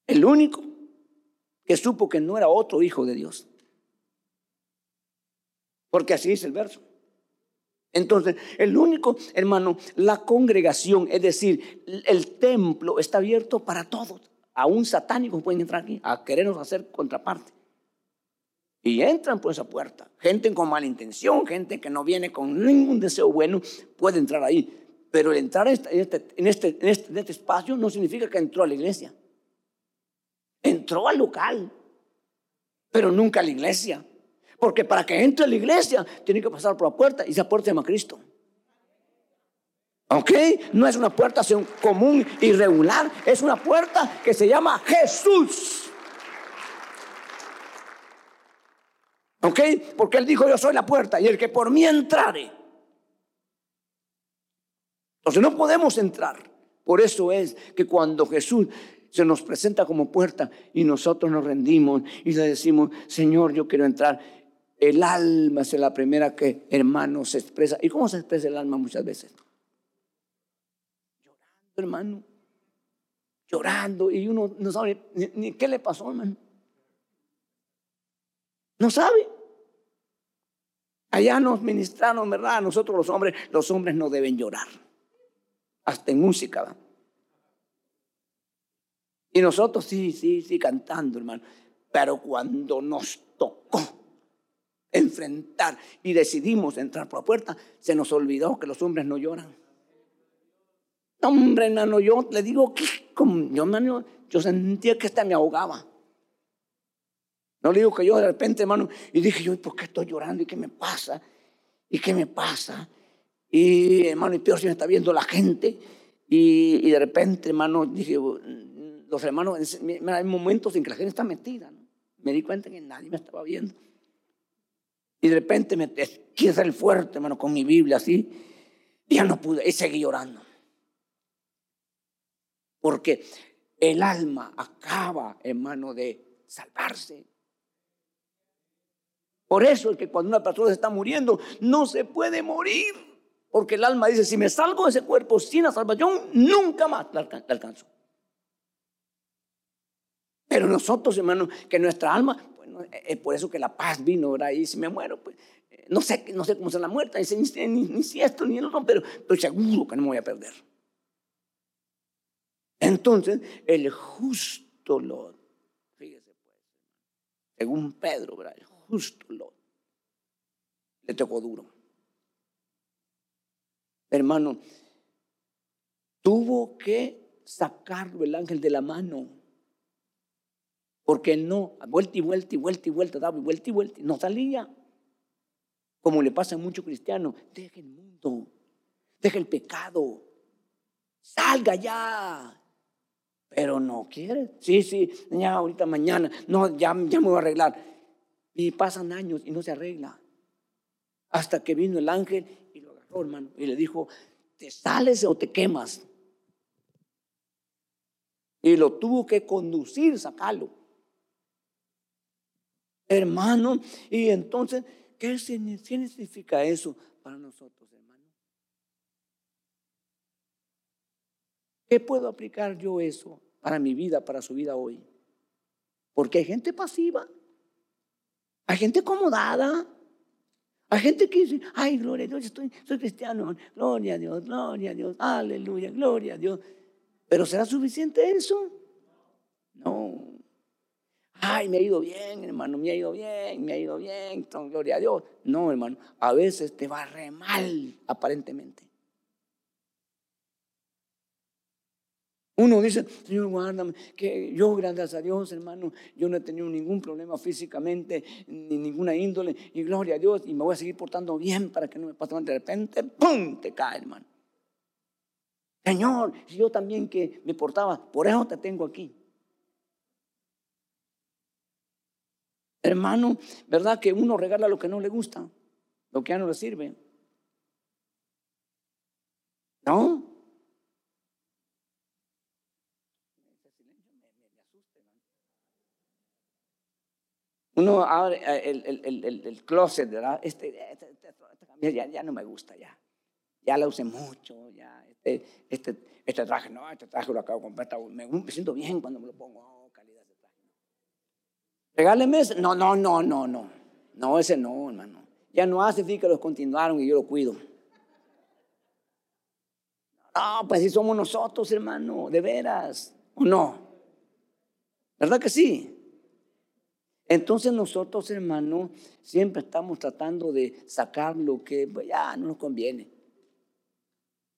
S2: El único que supo que no era otro hijo de Dios. Porque así dice el verso. Entonces, el único, hermano, la congregación, es decir, el templo está abierto para todos. Aún satánicos pueden entrar aquí a querernos hacer contraparte. Y entran por esa puerta. Gente con mala intención, gente que no viene con ningún deseo bueno, puede entrar ahí. Pero entrar este, este, en este, en este, en este espacio no significa que entró a la iglesia. Entró al local, pero nunca a la iglesia. Porque para que entre a la iglesia tiene que pasar por la puerta y esa puerta se llama Cristo. ¿Ok? No es una puerta común y regular, es una puerta que se llama Jesús. ¿Ok? Porque Él dijo, yo soy la puerta y el que por mí entrare. Entonces no podemos entrar. Por eso es que cuando Jesús se nos presenta como puerta y nosotros nos rendimos y le decimos, Señor, yo quiero entrar, el alma es la primera que, hermano, se expresa. ¿Y cómo se expresa el alma muchas veces? Llorando, hermano. Llorando. Y uno no sabe ni, qué le pasó, hermano. No sabe. Allá nos ministraron, ¿verdad? Nosotros los hombres, los hombres no deben llorar. Hasta en música. Y nosotros sí, sí, sí, cantando, hermano. Pero cuando nos tocó enfrentar y decidimos entrar por la puerta, se nos olvidó que los hombres no lloran. Hombre, hermano, yo le digo que yo, hermano, yo sentía que esta me ahogaba. No le digo que yo de repente, hermano, y dije yo, ¿por qué estoy llorando? ¿Y qué me pasa? ¿Y qué me pasa? Y hermano, y peor si me está viendo la gente. Y, de repente, hermano, dije, los hermanos, hay momentos en que la gente está metida. Me di cuenta que nadie me estaba viendo. Y de repente me quise ser fuerte, hermano, con mi Biblia así. Ya no pude, y seguí llorando. Porque el alma acaba, hermano, de salvarse. Por eso es que cuando una persona se está muriendo, no se puede morir. Porque el alma dice, si me salgo de ese cuerpo sin la salvación, nunca más la alcanzo. Pero nosotros, hermano, que nuestra alma es por eso que la paz vino, ¿verdad? Y si me muero, pues eh, no sé, no sé cómo será la muerte, ni, ni, si esto ni el otro, pero estoy seguro que no me voy a perder. Entonces, el justo Lot, fíjese pues, según Pedro, ¿verdad? El justo Lot, le tocó duro. Hermano, tuvo que sacarlo el ángel de la mano porque él no, vuelta y vuelta y vuelta y vuelta, daba y vuelta y vuelta, no salía. Como le pasa a muchos cristianos, deje el mundo, deje el pecado, salga ya. Pero no quiere. Sí, sí, ya ahorita mañana, no, ya, ya me voy a arreglar. Y pasan años y no se arregla. Hasta que vino el ángel y lo agarró, hermano, y le dijo, ¿te sales o te quemas? Y lo tuvo que conducir, sacarlo hermano. Y entonces, ¿qué significa eso para nosotros, hermano? ¿Qué puedo aplicar yo eso para mi vida, para su vida hoy? Porque hay gente pasiva, hay gente acomodada, hay gente que dice, ay, gloria a Dios, estoy, soy cristiano, gloria a Dios, gloria a Dios, aleluya, gloria a Dios. Pero ¿será suficiente eso? No. Ay, me ha ido bien, hermano, me ha ido bien, me ha ido bien, gloria a Dios. No, hermano, a veces te va re mal, aparentemente. Uno dice, Señor, guárdame, que yo, gracias a Dios, hermano, yo no he tenido ningún problema físicamente, ni ninguna índole, y gloria a Dios, y me voy a seguir portando bien para que no me pase mal. De repente, ¡pum! te cae, hermano. Señor, yo también que me portaba, por eso te tengo aquí. Hermano, ¿verdad que uno regala lo que no le gusta? Lo que ya no le sirve. ¿No? Uno abre eh, el, closet, ¿verdad? Este, este, este, este ya, ya, no me gusta, ya. Ya la usé mucho, ya. Este, este, este traje, no, este traje lo acabo de comprar. Me, me siento bien cuando me lo pongo. Oh, calidad de traje. Regáleme ese. No, no, no, no, no. No, ese no, hermano. Ya no hace fin que los continuaron y yo lo cuido. No, pues si somos nosotros, hermano, de veras. ¿O no? ¿Verdad que sí? Entonces nosotros, hermano, siempre estamos tratando de sacar lo que pues, ya no nos conviene.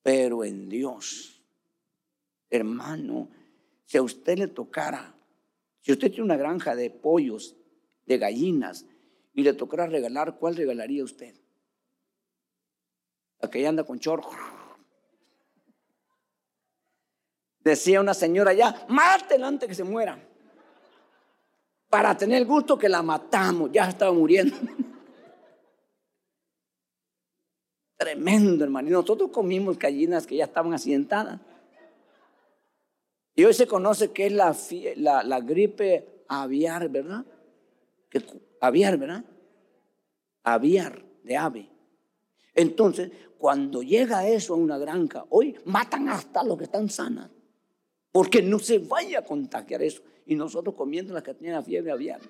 S2: Pero en Dios, hermano, si a usted le tocara, si usted tiene una granja de pollos, de gallinas, y le tocara regalar, ¿cuál regalaría usted? La que anda con chorro. Decía una señora ya, mátela antes que se muera para tener el gusto que la matamos, ya estaba muriendo. Tremendo, hermano. Y nosotros comimos gallinas que ya estaban asientadas. Y hoy se conoce que es la, la, gripe aviar, ¿verdad? Aviar, ¿verdad? Aviar, de ave. Entonces, cuando llega eso a una granja, hoy matan hasta los que están sanas. Porque no se vaya a contagiar eso y nosotros comiendo las que tenían la fiebre aviar.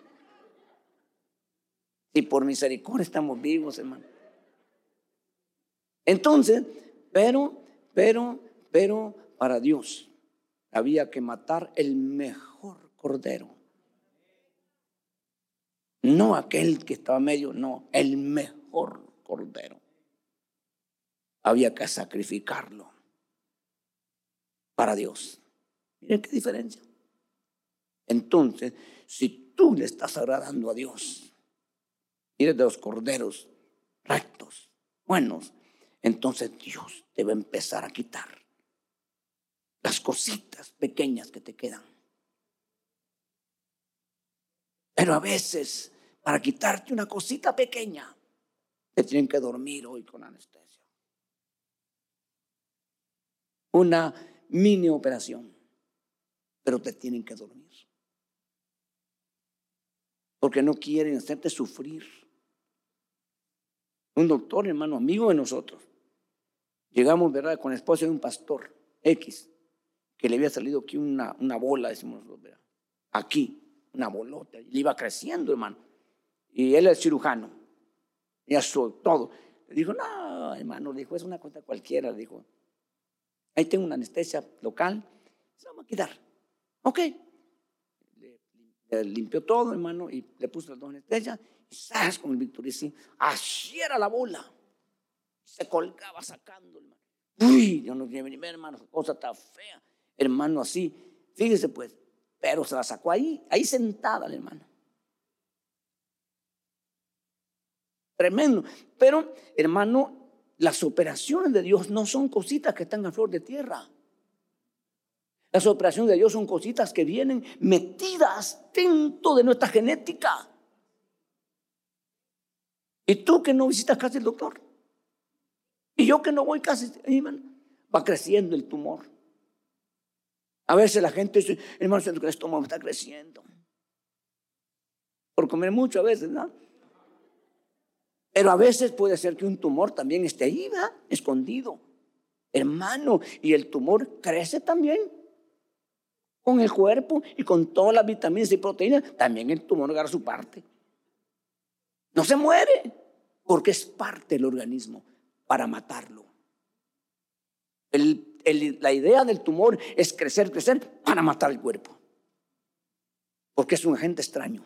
S2: Y por misericordia estamos vivos, hermano. Entonces, pero, pero, pero para Dios había que matar el mejor cordero. No aquel que estaba medio, no, el mejor cordero. Había que sacrificarlo para Dios. Miren qué diferencia. Entonces, si tú le estás agradando a Dios, y eres de los corderos rectos, buenos, entonces Dios te va a empezar a quitar las cositas pequeñas que te quedan. Pero a veces, para quitarte una cosita pequeña, te tienen que dormir hoy con anestesia. Una mini operación, pero te tienen que dormir porque no quieren hacerte sufrir. Un doctor, hermano, amigo de nosotros. Llegamos, ¿verdad?, con la esposa de un pastor X, que le había salido aquí una, una bola, decimos. Aquí, una bolota. Y le iba creciendo, hermano. Y él es cirujano. Y eso, todo. Le dijo, no, hermano, le dijo, es una cosa cualquiera. Le dijo, ahí tengo una anestesia local, se va a quitar. Ok, limpió todo, hermano, y le puso las dos anestesias, y sabes con el victoricín, así era la bola. Se colgaba sacando, hermano. Uy, yo no quiero venir, hermano, cosa tan fea. Hermano, así. Fíjese pues, pero se la sacó ahí, ahí sentada la hermana. Tremendo. Pero, hermano, las operaciones de Dios no son cositas que están a flor de tierra. Las operaciones de Dios son cositas que vienen metidas dentro de nuestra genética. Y tú que no visitas casi el doctor. Y yo que no voy casi, va creciendo el tumor. A veces la gente dice, hermano, el estómago está creciendo. Por comer mucho a veces, ¿no? Pero a veces puede ser que un tumor también esté ahí, ¿verdad? Escondido. Hermano, y el tumor crece también con el cuerpo y con todas las vitaminas y proteínas, también el tumor agarra su parte. No se muere, porque es parte del organismo para matarlo. La idea del tumor es crecer, crecer para matar el cuerpo. Porque es un agente extraño.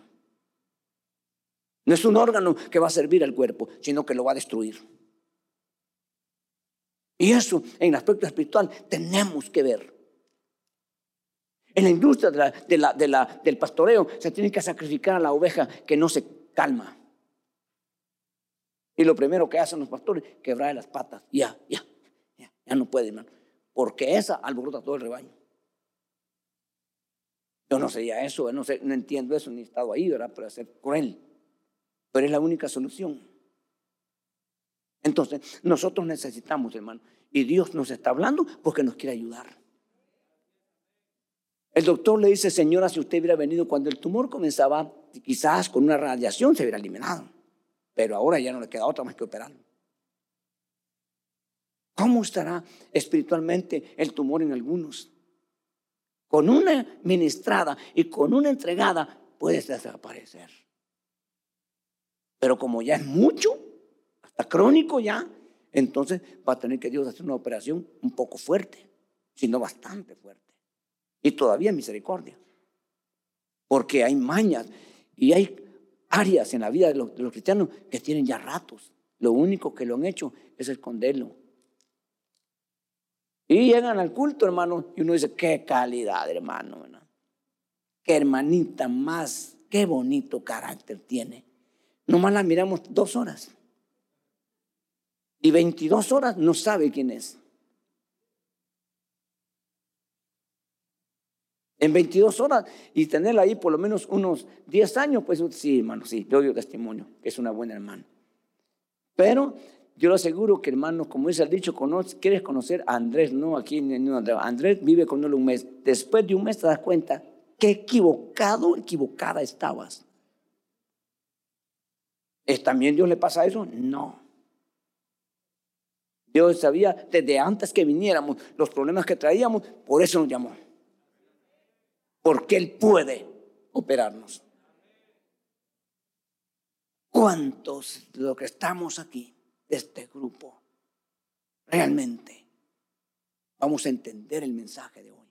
S2: No es un órgano que va a servir al cuerpo, sino que lo va a destruir. Y eso en el aspecto espiritual tenemos que ver. En la industria del pastoreo se tiene que sacrificar a la oveja que no se calma. Y lo primero que hacen los pastores, quebrar las patas. Ya, ya, ya, ya no puede, hermano. Porque esa alborota todo el rebaño. Yo no ya eso, no, sé, no entiendo eso, ni he estado ahí, ¿verdad? Para ser cruel. Pero es la única solución. Entonces, nosotros necesitamos, hermano, y Dios nos está hablando porque nos quiere ayudar. El doctor le dice, señora, si usted hubiera venido cuando el tumor comenzaba, quizás con una radiación se hubiera eliminado. Pero ahora ya no le queda otra más que operarlo. ¿Cómo estará espiritualmente el tumor en algunos? Con una ministrada y con una entregada puede desaparecer. Pero como ya es mucho, hasta crónico ya, entonces va a tener que Dios hacer una operación un poco fuerte, sino bastante fuerte y todavía misericordia. Porque hay mañas y hay áreas en la vida de los, cristianos que tienen ya ratos. Lo único que lo han hecho es esconderlo. Y llegan al culto, hermano, y uno dice, qué calidad, hermano. Qué hermanita más, qué bonito carácter tiene. Nomás la miramos dos horas. Y 22 horas no sabe quién es. en 22 horas y tenerla ahí por lo menos unos 10 años, pues sí, hermano, sí, yo doy testimonio, que es una buena hermana. Pero yo le aseguro que, hermano, como dice el dicho, quieres conocer a Andrés, no aquí en Andrés. Andrés vive con él un mes. Después de un mes te das cuenta que equivocado, equivocada estabas. ¿Es también Dios le pasa eso? No. Dios sabía desde antes que viniéramos los problemas que traíamos, por eso nos llamó porque Él puede operarnos. ¿Cuántos de los que estamos aquí, de este grupo, realmente vamos a entender el mensaje de hoy?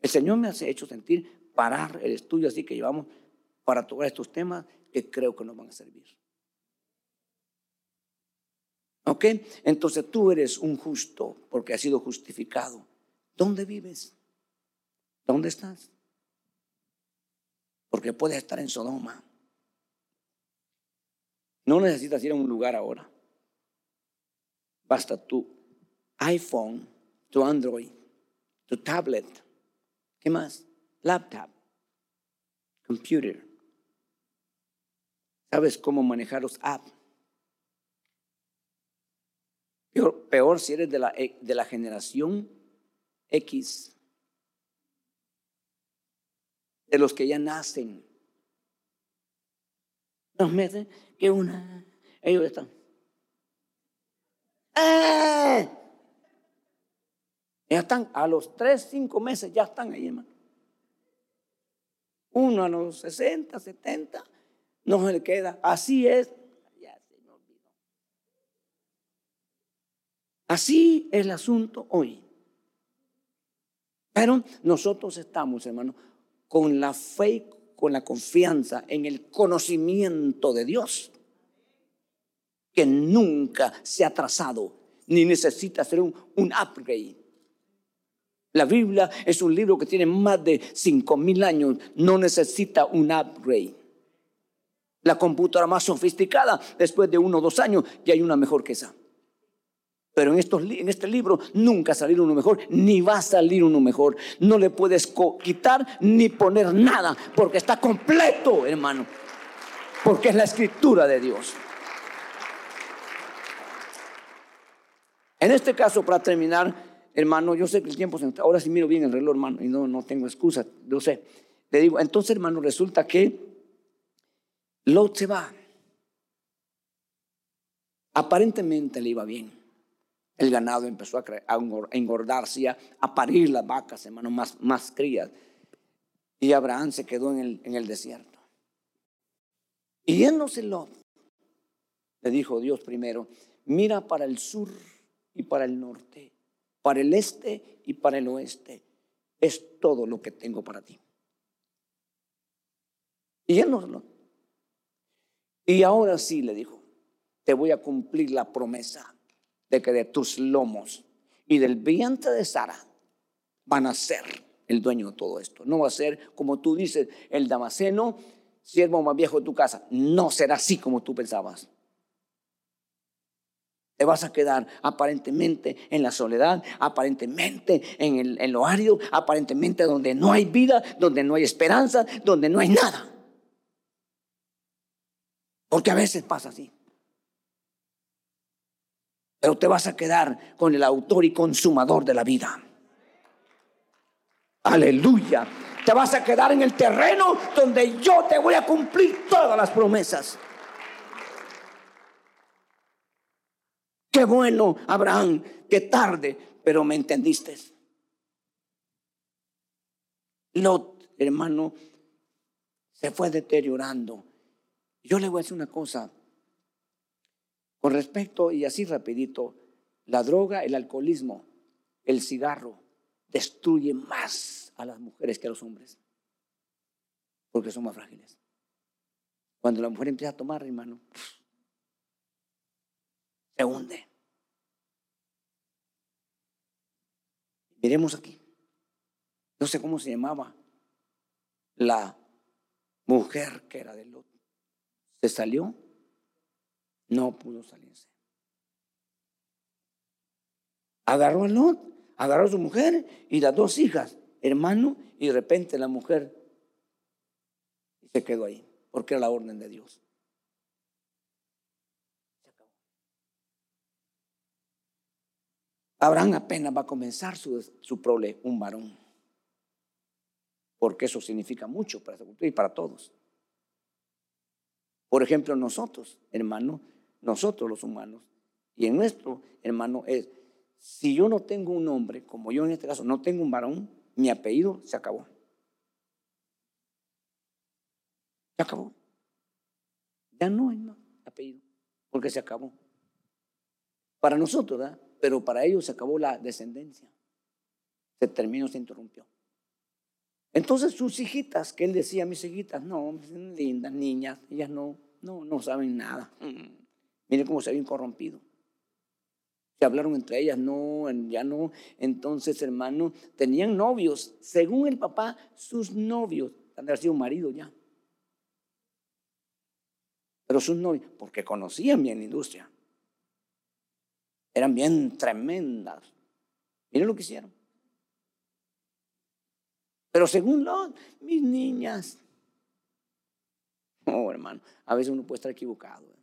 S2: El Señor me ha hecho sentir parar el estudio así que llevamos para tocar estos temas que creo que nos van a servir. ¿Ok? Entonces tú eres un justo porque has sido justificado. ¿Dónde vives? ¿Dónde estás? Porque puedes estar en Sodoma. No necesitas ir a un lugar ahora. Basta tu iPhone, tu Android, tu tablet. ¿Qué más? Laptop, computer. ¿Sabes cómo manejar los apps? Peor, si eres de la, de la generación X de los que ya nacen. Dos meses que una, ellos están. ¡Eh! Ya están a los tres, cinco meses, ya están ahí, hermano. Uno a los 60, 70, no se le queda. Así es. Así es el asunto hoy. Pero nosotros estamos, hermano, con la fe, con la confianza en el conocimiento de Dios, que nunca se ha trazado ni necesita hacer un, upgrade. La Biblia es un libro que tiene más de cinco mil años, no necesita un upgrade. La computadora más sofisticada, después de uno o dos años, ya hay una mejor que esa. Pero en, estos, en este libro nunca salir uno mejor, ni va a salir uno mejor. No le puedes quitar ni poner nada, porque está completo, hermano. Porque es la escritura de Dios. En este caso, para terminar, hermano, yo sé que el tiempo se ahora sí miro bien el reloj, hermano, y no, no tengo excusa, yo sé. Le digo, entonces, hermano, resulta que Lot se va. Aparentemente le iba bien. El ganado empezó a, engordarse, a, parir las vacas, hermano, más, más crías. Y Abraham se quedó en el, en el desierto. Y yéndose Lot, le dijo Dios primero, mira para el sur y para el norte, para el este y para el oeste. Es todo lo que tengo para ti. Y yéndose Lot. Y ahora sí, le dijo, te voy a cumplir la promesa de que de tus lomos y del vientre de Sara van a ser el dueño de todo esto. No va a ser como tú dices, el damaseno, siervo más viejo de tu casa. No será así como tú pensabas. Te vas a quedar aparentemente en la soledad, aparentemente en, el, en lo árido, aparentemente donde no hay vida, donde no hay esperanza, donde no hay nada. Porque a veces pasa así. Pero te vas a quedar con el autor y consumador de la vida. Aleluya. Te vas a quedar en el terreno donde yo te voy a cumplir todas las promesas. Qué bueno, Abraham, qué tarde, pero me entendiste. Lot, hermano, se fue deteriorando. Yo le voy a decir una cosa. Con respecto, y así rapidito, la droga, el alcoholismo, el cigarro, destruye más a las mujeres que a los hombres. Porque son más frágiles. Cuando la mujer empieza a tomar, hermano, se hunde. Miremos aquí. No sé cómo se llamaba la mujer que era de Lot. Se salió, no pudo salirse. Agarró a Lot, agarró a su mujer y las dos hijas, hermano, y de repente la mujer se quedó ahí, porque era la orden de Dios. Abraham apenas va a comenzar su, su un varón. Porque eso significa mucho para esa cultura y para todos. Por ejemplo, nosotros, hermano, nosotros los humanos, y en nuestro, hermano, es, si yo no tengo un hombre, como yo en este caso no tengo un varón, mi apellido se acabó. Se acabó. Ya no hay más apellido, porque se acabó. Para nosotros, ¿verdad? Pero para ellos se acabó la descendencia. Se terminó, se interrumpió. Entonces sus hijitas, que él decía, mis hijitas, no, lindas niñas, ellas no, no, no saben nada. Mm. Miren cómo se habían corrompido. Se hablaron entre ellas, no, ya no. Entonces, hermano, tenían novios. Según el papá, sus novios. Han sido marido ya. Pero sus novios, porque conocían bien la industria eran bien tremendas. Miren lo que hicieron. Pero según Lot, mis niñas. Oh, hermano, a veces uno puede estar equivocado. ¿eh?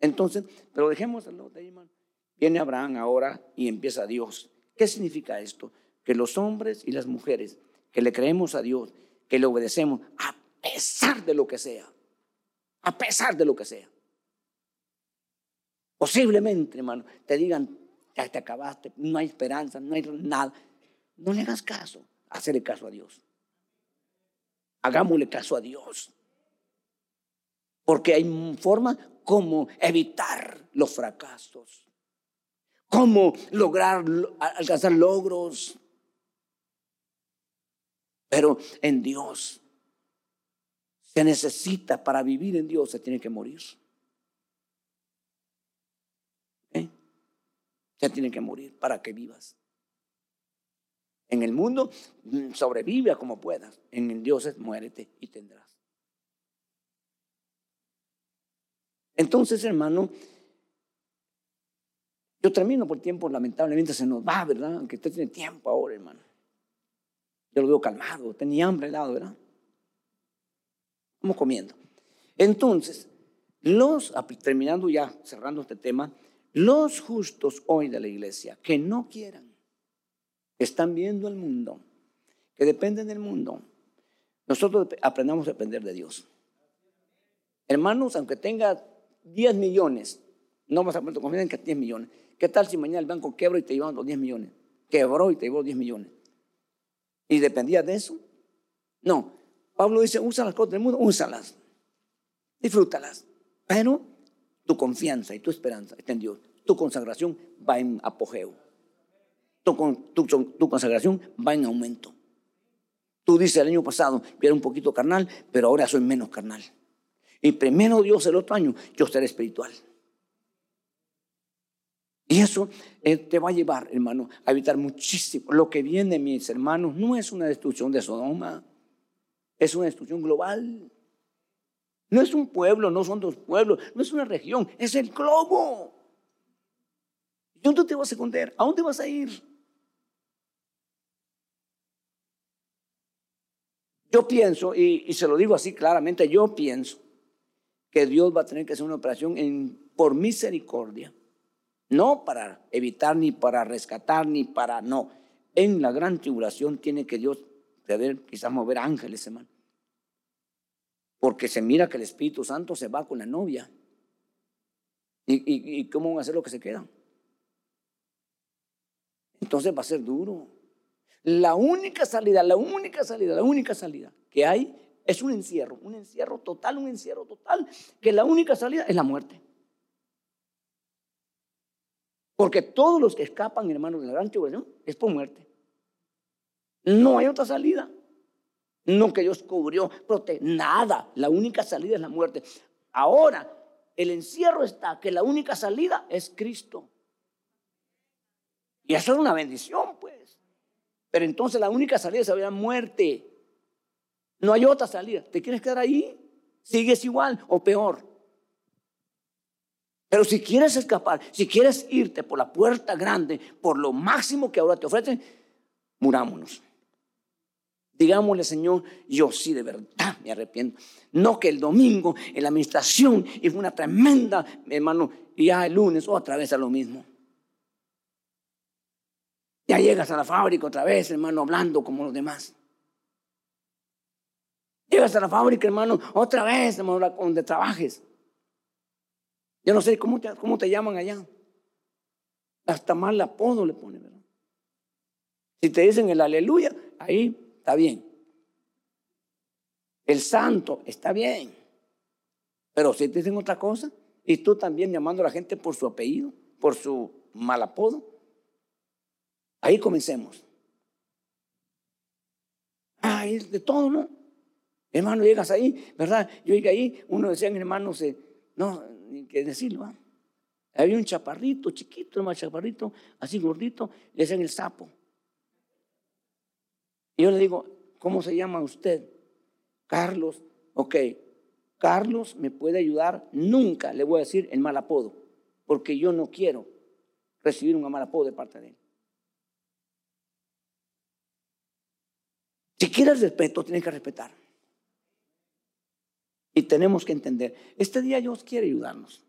S2: Entonces, pero dejemos a Lot ahí, hermano. Viene Abraham ahora y empieza Dios. ¿Qué significa esto? Que los hombres y las mujeres que le creemos a Dios, que le obedecemos a pesar de lo que sea, a pesar de lo que sea. Posiblemente, hermano, te digan, ya te acabaste, no hay esperanza, no hay nada. No le hagas caso, hacerle caso a Dios. Hagámosle caso a Dios. Porque hay forma como evitar los fracasos, cómo lograr alcanzar logros. Pero en Dios se necesita, para vivir en Dios se tiene que morir. Ya tiene que morir para que vivas. En el mundo mm, sobrevive como puedas. En el Dios es muérete y tendrás. Entonces, hermano, yo termino por tiempo, lamentablemente se nos va, ¿verdad? Aunque usted tiene tiempo ahora, hermano. Yo lo veo calmado, tenía hambre helado, ¿verdad? Vamos comiendo. Entonces, los, terminando ya, cerrando este tema, los justos hoy de la iglesia que no quieran, que están viendo el mundo, que dependen del mundo, nosotros aprendamos a depender de Dios. Hermanos, aunque tenga 10 millones, no vas a poner confianza en que 10 millones. ¿Qué tal si mañana el banco quebra y te llevan los 10 millones? Quebró y te llevó 10 millones. ¿Y dependía de eso? No. Pablo dice, usa las cosas del mundo, úsalas. Disfrútalas. Pero tu confianza y tu esperanza está en Dios. Tu consagración va en apogeo. Tu, consagración va en aumento. Tú dices el año pasado, yo era un poquito carnal, pero ahora soy menos carnal. Y primero Dios el otro año, yo seré espiritual. Y eso eh, te va a llevar, hermano, a evitar muchísimo. Lo que viene, mis hermanos, no es una destrucción de Sodoma, es una destrucción global. No es un pueblo, no son dos pueblos, no es una región, es el globo. ¿Y dónde te vas a esconder? ¿A dónde vas a ir? Yo pienso, y, se lo digo así claramente, yo pienso que Dios va a tener que hacer una operación por misericordia. No para evitar, ni para rescatar, ni para no. En la gran tribulación tiene que Dios quizás mover ángeles, hermano. Porque se mira que el Espíritu Santo se va con la novia. ¿Y, cómo van a hacer lo que se queda? Entonces va a ser duro. La única salida, la única salida, la única salida que hay es un encierro, un encierro total, un encierro total, que la única salida es la muerte. Porque todos los que escapan, hermanos, de la gran tribulación, es por muerte. No hay otra salida. No que Dios cubrió, protege, nada. La única salida es la muerte. Ahora, el encierro está que la única salida es Cristo. Y eso es una bendición, pues. Pero entonces la única salida es la muerte. No hay otra salida. ¿Te quieres quedar ahí? Sigues igual o peor. Pero si quieres escapar, si quieres irte por la puerta grande, por lo máximo que ahora te ofrecen, murámonos. Digámosle, Señor, yo sí de verdad me arrepiento. No que el domingo en la administración y fue una tremenda, hermano, y ya el lunes otra vez a lo mismo. Ya llegas a la fábrica otra vez, hermano, hablando como los demás. Llegas a la fábrica, hermano, otra vez, hermano, donde trabajes. Yo no sé cómo te, cómo te llaman allá. Hasta mal apodo le ponen, ¿verdad? Si te dicen el aleluya, ahí está bien. El santo está bien. Pero si te dicen otra cosa, y tú también llamando a la gente por su apellido, por su mal apodo, ahí comencemos. Ay, de todo, ¿no? Hermano, llegas ahí, ¿verdad? Yo llegué ahí, uno decía, hermano, se, no, ni que decirlo. ¿ah? Había un chaparrito, chiquito, más chaparrito, así gordito, le decían el sapo. Y yo le digo, ¿cómo se llama usted? Carlos. Ok, Carlos me puede ayudar. Nunca le voy a decir el mal apodo, porque yo no quiero recibir un mal apodo de parte de él. Si quieres respeto, tienes que respetar. Y tenemos que entender, este día Dios quiere ayudarnos.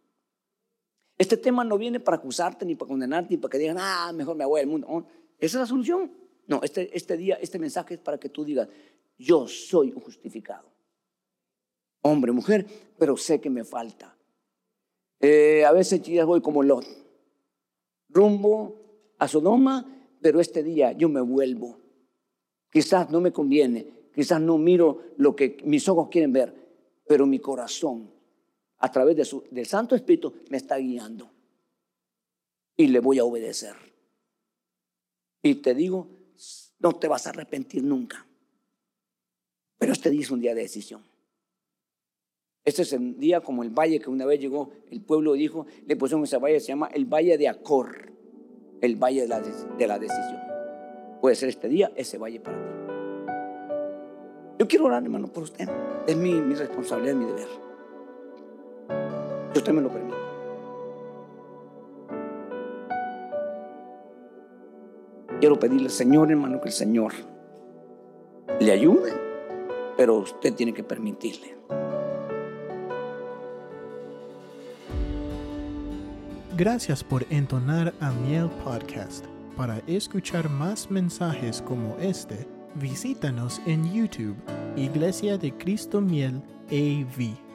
S2: Este tema no viene para acusarte, ni para condenarte, ni para que digan, ah, mejor me voy al mundo. esa es la solución. No, este, este día, este mensaje es para que tú digas, yo soy un justificado. Hombre, mujer, pero sé que me falta. Eh, a veces ya voy como Lot, rumbo a Sodoma, pero este día yo me vuelvo. Quizás no me conviene, quizás no miro lo que mis ojos quieren ver, pero mi corazón, a través de su, del Santo Espíritu, me está guiando. Y le voy a obedecer. Y te digo, no te vas a arrepentir nunca. Pero este día es un día de decisión. Este es el día como el valle que una vez llegó, el pueblo dijo, le pusieron ese valle, se llama el valle de Acor, el valle de la, de la decisión. Puede ser este día ese valle para ti. Yo quiero orar, hermano, por usted. Es mi, mi responsabilidad, mi deber. Si usted me lo permite. Quiero pedirle, Señor, hermano, que el Señor le ayude, pero usted tiene que permitirle.
S1: Gracias por entonar a Miel Podcast. Para escuchar más mensajes como este, visítanos en YouTube, Iglesia de Cristo Miel AV.